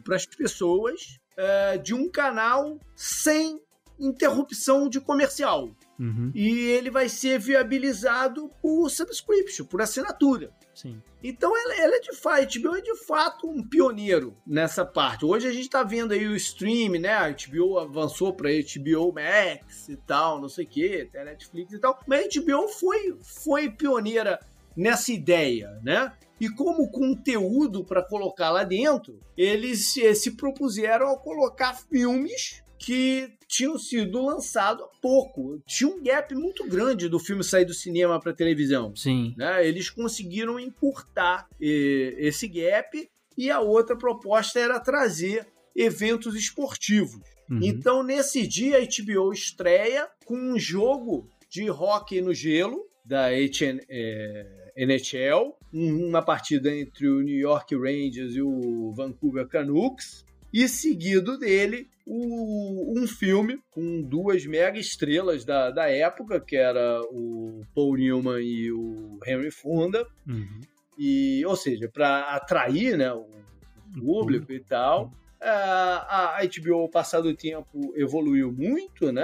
para as pessoas é, de um canal sem interrupção de comercial. Uhum, E ele vai ser viabilizado por subscription, por assinatura. sim. Então ela, ela é de fato, a HBO é de fato um pioneiro nessa parte. Hoje a gente tá vendo aí o stream, né? A HBO avançou para HBO Max e tal, não sei o que, até Netflix e tal. Mas a HBO foi, foi pioneira nessa ideia, né? E como conteúdo para colocar lá dentro, eles se, se propuseram a colocar filmes que tinham sido lançados há pouco. Tinha um gap muito grande do filme sair do cinema para televisão Sim. né? Eles conseguiram encurtar eh, esse gap e a outra proposta era trazer eventos esportivos. Uhum. Então, nesse dia, a HBO estreia com um jogo de hóquei no gelo da HN, eh, NHL, um- uma partida entre o New York Rangers e o Vancouver Canucks, e seguido dele o- um filme com duas mega estrelas da, da época, que era o Paul Newman e o Henry Fonda, Uhum. e, ou seja, para atrair né, o público e tal. A, a HBO, ao passar do tempo, evoluiu muito, né?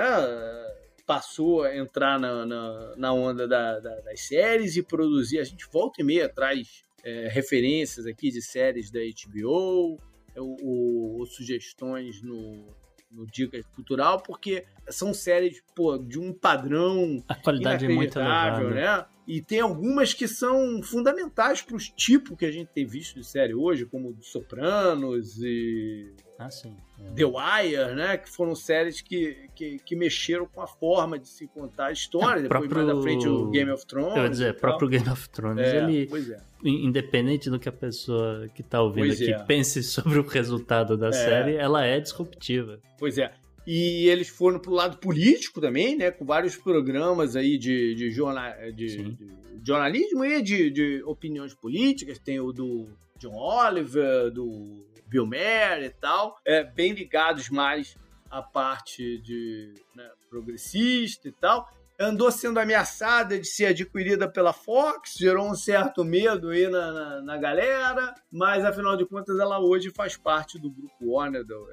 Passou a entrar na, na, na onda da- da- das séries e produzir. A gente volta e meia traz é, referências aqui de séries da HBO, ou- ou sugestões no, no Dica Cultural, porque são séries pô, de um padrão A qualidade é muito elevada. né? E tem algumas que são fundamentais para os tipos que a gente tem visto de série hoje, como Sopranos e Ah, sim. É. The Wire, né? Que foram séries que, que, que mexeram com a forma de se contar a história. É, o Depois, próprio- mais à frente, o Game of Thrones. Ia dizer, o próprio Game of Thrones, É, ele, Pois é. In- independente do que a pessoa que tá ouvindo Pois aqui é. pense *laughs* sobre o resultado da série, ela é disruptiva. Pois é. E eles foram pro lado político também, né? Com vários programas aí de, de, jornal, de, de jornalismo e de, de opiniões políticas. Tem o do John Oliver, do Bill Maher e tal. É, bem ligados mais à parte de né, progressista e tal andou sendo ameaçada de ser adquirida pela Fox, gerou um certo medo aí na, na, na galera, mas afinal de contas ela hoje faz parte do grupo Warner, do,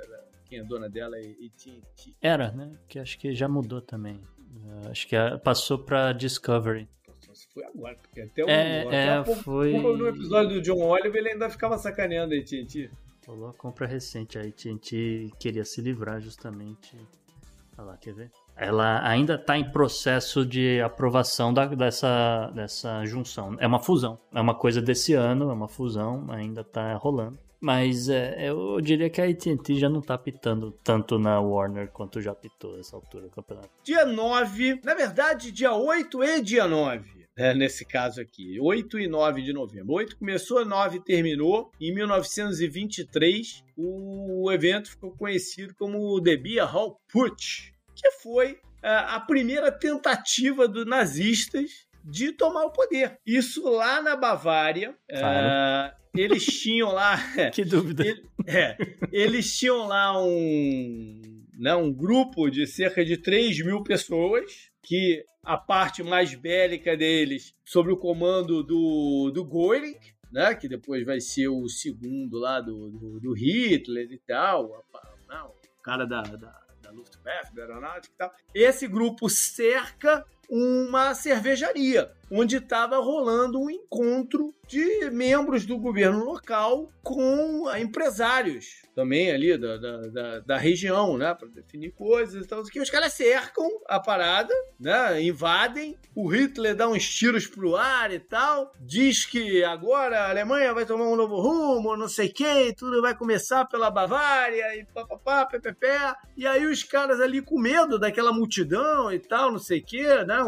quem é dona dela é AT&T. Era, né? Que acho que já mudou também. Uh, acho que passou pra Discovery. Foi agora, porque até, o, é, até é, foi... no episódio do John Oliver ele ainda ficava sacaneando a AT&T. Falou a compra recente, a AT&T queria se livrar justamente... Olha lá, quer ver? Ela ainda está em processo de aprovação da, dessa, dessa junção. É uma fusão, é uma coisa desse ano, é uma fusão, ainda está rolando. Mas é, eu diria que a AT&T já não está pitando tanto na Warner quanto já pitou essa altura do campeonato. Dia 9, na verdade dia 8 e dia 9. É, nesse caso aqui, 8 e 9 de novembro. 8 começou, 9 terminou. Em 1923, o evento ficou conhecido como The Beer Hall Putsch, que foi é, a primeira tentativa dos nazistas de tomar o poder. Isso lá na Bavária. Claro. É, eles tinham lá. *laughs* que dúvida. Ele, é, eles tinham lá um, né, um grupo de cerca de 3 mil pessoas. Que a parte mais bélica deles, sob o comando do, do Göring, né, que depois vai ser o segundo lá do, do, do Hitler e tal, não, o cara da, da da Luftwaffe, da aeronáutica e tal. Esse grupo cerca uma cervejaria, onde estava rolando um encontro de membros do governo local com empresários também ali da, da, da, região, né, para definir coisas e tal. Os caras cercam a parada, né, invadem, o Hitler dá uns tiros pro ar e tal, diz que agora a Alemanha vai tomar um novo rumo, não sei quem, tudo vai começar pela Bavária e papapá, pepepé. E aí os caras ali com medo daquela multidão e tal, não sei o que, né,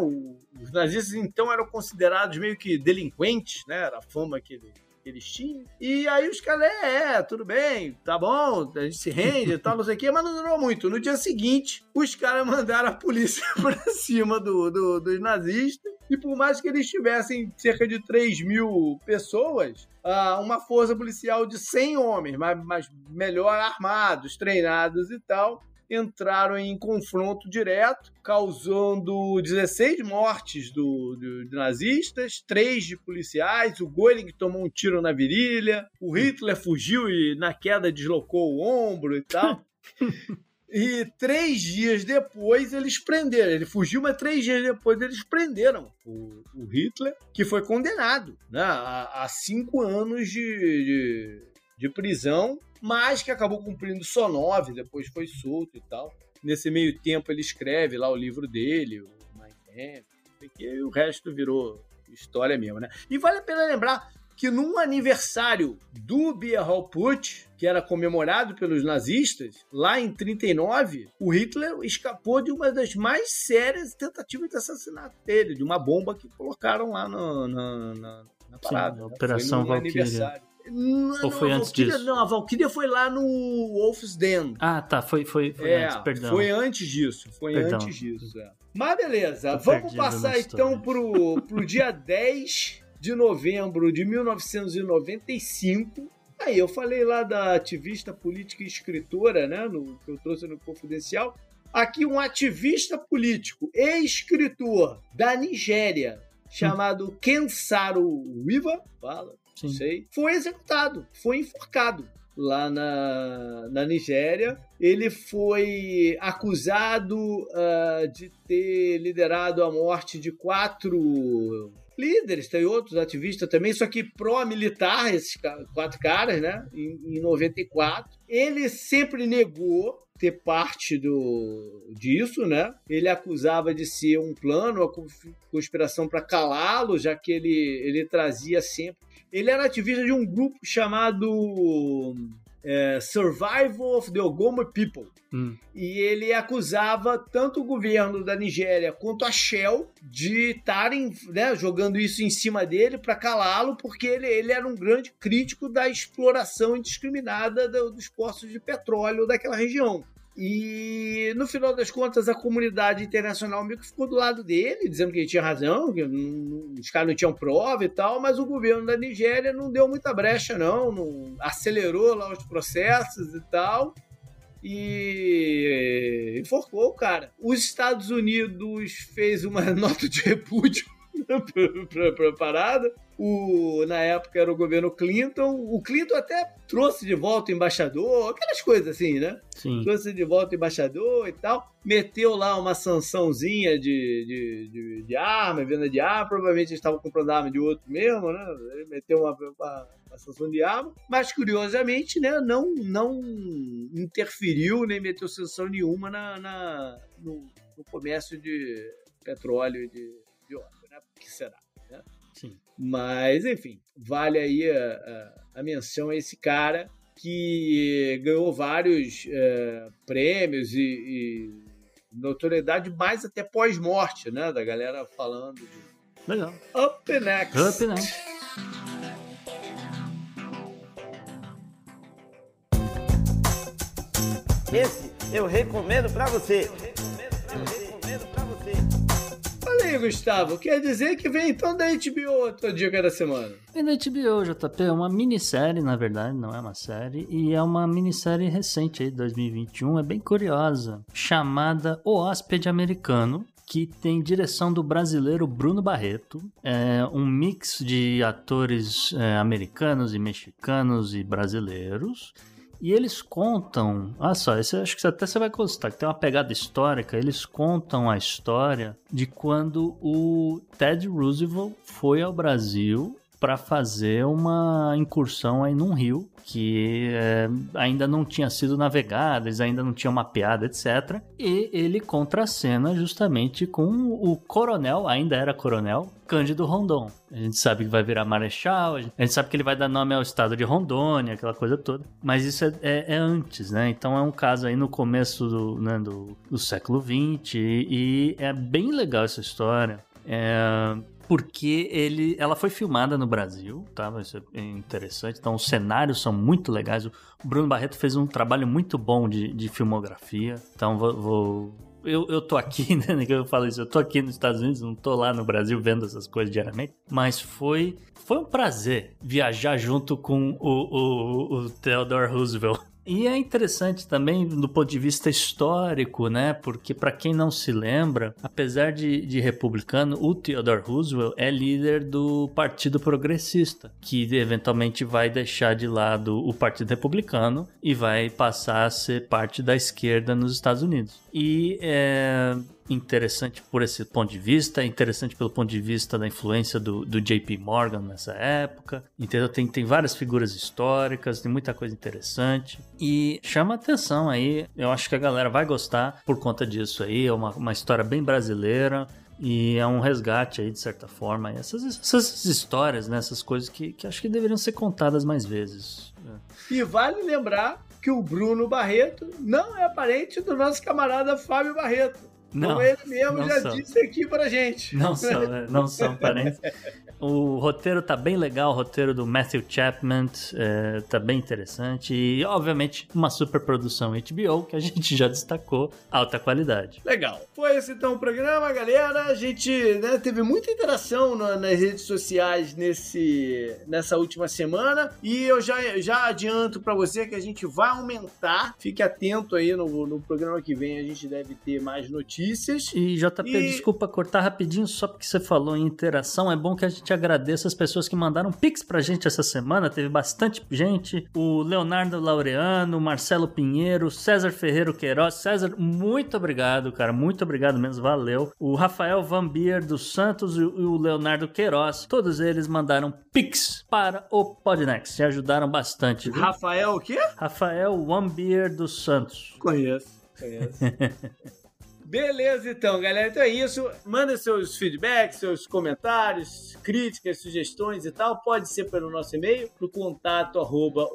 os nazistas então eram considerados meio que delinquentes, né? Era a fama que eles tinham. E aí os caras, é, é, tudo bem, tá bom, a gente se rende e tal, não sei o quê, mas não durou muito. No dia seguinte, os caras *laughs* mandaram a polícia *laughs* pra cima do, do, dos nazistas. E por mais que eles tivessem cerca de 3 mil pessoas, uma força policial de 100 homens, mas melhor armados, treinados e tal, entraram em confronto direto, causando 16 mortes do, do, de nazistas, 3 de policiais, o Göring tomou um tiro na virilha, o Hitler fugiu e na queda deslocou o ombro e tal. *laughs* E três dias depois eles prenderam. Ele fugiu, mas três dias depois eles prenderam o, o Hitler, que foi condenado né, a, a cinco anos de, de, de prisão mas que acabou cumprindo só nove, depois foi solto e tal. Nesse meio tempo ele escreve lá o livro dele, o Mein Kampf, e o resto virou história mesmo, né? E vale a pena lembrar que num aniversário do Beer Hall Putsch, que era comemorado pelos nazistas, lá em 39, o Hitler escapou de uma das mais sérias tentativas de assassinato dele, de uma bomba que colocaram lá no, na, na, na parada. Sim, a Operação Valkyria. Não, Ou foi antes Valkyria, disso? Não, a Valkyria foi lá no Wolf's Den. Ah, tá. Foi, foi, foi é, antes, perdão. Foi antes disso. Foi perdão. antes disso. É. Mas beleza, Tô vamos passar então pro, pro dia *laughs* 10 de novembro de 1995. Aí eu falei lá da ativista política e escritora, né? No, que eu trouxe no Confidencial. Aqui um ativista político e escritor da Nigéria, chamado hum. Kensaro Wiva, fala, Sim. sei, foi executado, foi enforcado lá na, na Nigéria. Ele foi acusado uh, de ter liderado a morte de quatro líderes, tem outros ativistas também, só que pró-militar, esses quatro caras, né, em, em 94. Ele sempre negou ter parte do disso, né? Ele acusava de ser um plano, uma conspiração para calá-lo, já que ele, ele trazia sempre. Ele era ativista de um grupo chamado é, Survival of the Ogoma People. Hum. E ele acusava tanto o governo da Nigéria quanto a Shell de estarem né, jogando isso em cima dele para calá-lo, porque ele, ele era um grande crítico da exploração indiscriminada do, dos poços de petróleo daquela região. E no final das contas, a comunidade internacional meio que ficou do lado dele, dizendo que ele tinha razão, que os caras não tinham prova e tal, mas o governo da Nigéria não deu muita brecha, não, não acelerou lá os processos e tal. E enforcou o cara. Os Estados Unidos fez uma *laughs* nota de repúdio *laughs* para a parada. O, na época era o governo Clinton. O Clinton até trouxe de volta o embaixador, aquelas coisas assim, né? Sim. Trouxe de volta o embaixador e tal. Meteu lá uma sançãozinha de, de, de, de arma, venda de arma. Provavelmente eles estavam comprando arma de outro mesmo, né? Ele meteu uma, uma, uma sanção de arma. Mas, curiosamente, né, não, não interferiu nem meteu sanção nenhuma na, na no, no comércio de petróleo e de, de óleo, né? Por que será? Né? Sim. Mas, enfim, vale aí a, a, a menção a esse cara que ganhou vários é, prêmios e, e, notoriedade mais até pós-morte, né? Da galera falando de Legal. Up Next. Up Next. Esse eu recomendo pra você. Eu recomendo pra você. Aí, Gustavo. Quer dizer que vem então da HBO a tua dica da semana? E na HBO, JP, é uma minissérie, na verdade, não é uma série, e é uma minissérie recente aí, 2021, é bem curiosa, chamada O Hóspede Americano, que tem direção do brasileiro Bruno Barreto, é um mix de atores é, americanos e mexicanos e brasileiros, e eles contam, olha só, esse acho que até você vai gostar, que tem uma pegada histórica. Eles contam a história de quando o Ted Roosevelt foi ao Brasil para fazer uma incursão aí num rio que é, ainda não tinha sido navegado, eles ainda não tinham mapeado, etc. E ele contracena justamente com o coronel, ainda era coronel, Cândido Rondon. A gente sabe que vai virar marechal, a gente sabe que ele vai dar nome ao estado de Rondônia, aquela coisa toda. Mas isso é, é, é antes, né? Então é um caso aí no começo do, né, do, do século XX e, e é bem legal essa história. É, porque ele, ela foi filmada no Brasil, tá? Isso é interessante. Então, os cenários são muito legais. O Bruno Barreto fez um trabalho muito bom de, de filmografia. Então, vou, vou eu, eu tô aqui, *laughs* né? Que eu falo isso, eu tô aqui nos Estados Unidos, não tô lá no Brasil vendo essas coisas diariamente. Mas foi, foi um prazer viajar junto com o, o, o Theodore Roosevelt. E é interessante também do ponto de vista histórico, né? Porque para quem não se lembra, apesar de, de, republicano, o Theodore Roosevelt é líder do Partido Progressista, que eventualmente vai deixar de lado o Partido Republicano e vai passar a ser parte da esquerda nos Estados Unidos. E é, interessante por esse ponto de vista, é interessante pelo ponto de vista da influência do, do JP Morgan nessa época, entendeu? Tem, tem várias figuras históricas, tem muita coisa interessante e chama atenção aí, eu acho que a galera vai gostar por conta disso aí, é uma, uma história bem brasileira, e é um resgate aí, de certa forma. Essas, essas histórias, né? Essas coisas que, que acho que deveriam ser contadas mais vezes. É. E vale lembrar que o Bruno Barreto não é parente do nosso camarada Fábio Barreto. Não, Como ele mesmo já são. disse aqui pra gente. Não são, né? não são *laughs* parentes. O roteiro tá bem legal, o roteiro do Matthew Chapman é, tá bem interessante e, obviamente, uma super produção HBO que a *laughs* gente já destacou, alta qualidade. Legal. Foi esse então o programa, galera. A gente né, teve muita interação na, nas redes sociais nesse, nessa última semana e eu já, já adianto para você que a gente vai aumentar. Fique atento aí no, no programa que vem, a gente deve ter mais notícias. E JP, E- desculpa cortar rapidinho, só porque você falou em interação, é bom que a gente agradeça as pessoas que mandaram pix pra gente essa semana, teve bastante gente, o Leonardo Laureano, Marcelo Pinheiro, César Ferreiro Queiroz, César, muito obrigado, cara, muito obrigado mesmo, valeu. O Rafael Van Bier dos Santos e o Leonardo Queiroz, todos eles mandaram pix para o Podnext, e ajudaram bastante, viu? Rafael, o quê? Rafael Van Bier dos Santos. Conheço. Conheço. *laughs* Beleza, então, galera. Então é isso. Manda seus feedbacks, seus comentários, críticas, sugestões e tal. Pode ser pelo nosso e-mail, pro contato arroba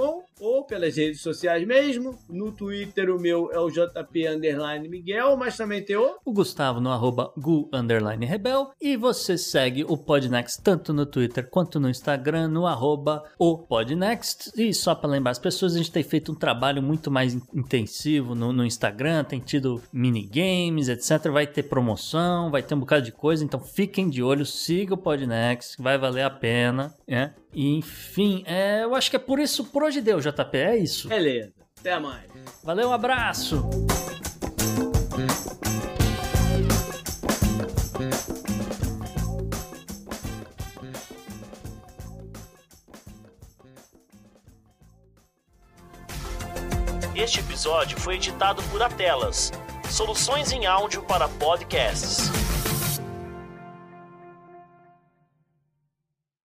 ou pelas redes sociais mesmo. No Twitter o meu é o JP Underline Miguel, mas também tem o... O Gustavo no arroba Gu Underline Rebel. E você segue o Podnext tanto no Twitter quanto no Instagram, no arroba o Podnext. E só para lembrar as pessoas, a gente tem feito um trabalho muito mais intensivo no, no Instagram, tem tido minigames, etc. Vai ter promoção, vai ter um bocado de coisa, então fiquem de olho, siga o Podnext, vai valer a pena, né? Enfim, é, eu acho que é por isso, por hoje deu, JP, é isso. Beleza, até mais. Valeu, um abraço! Este episódio foi editado por Atelas, soluções em áudio para podcasts.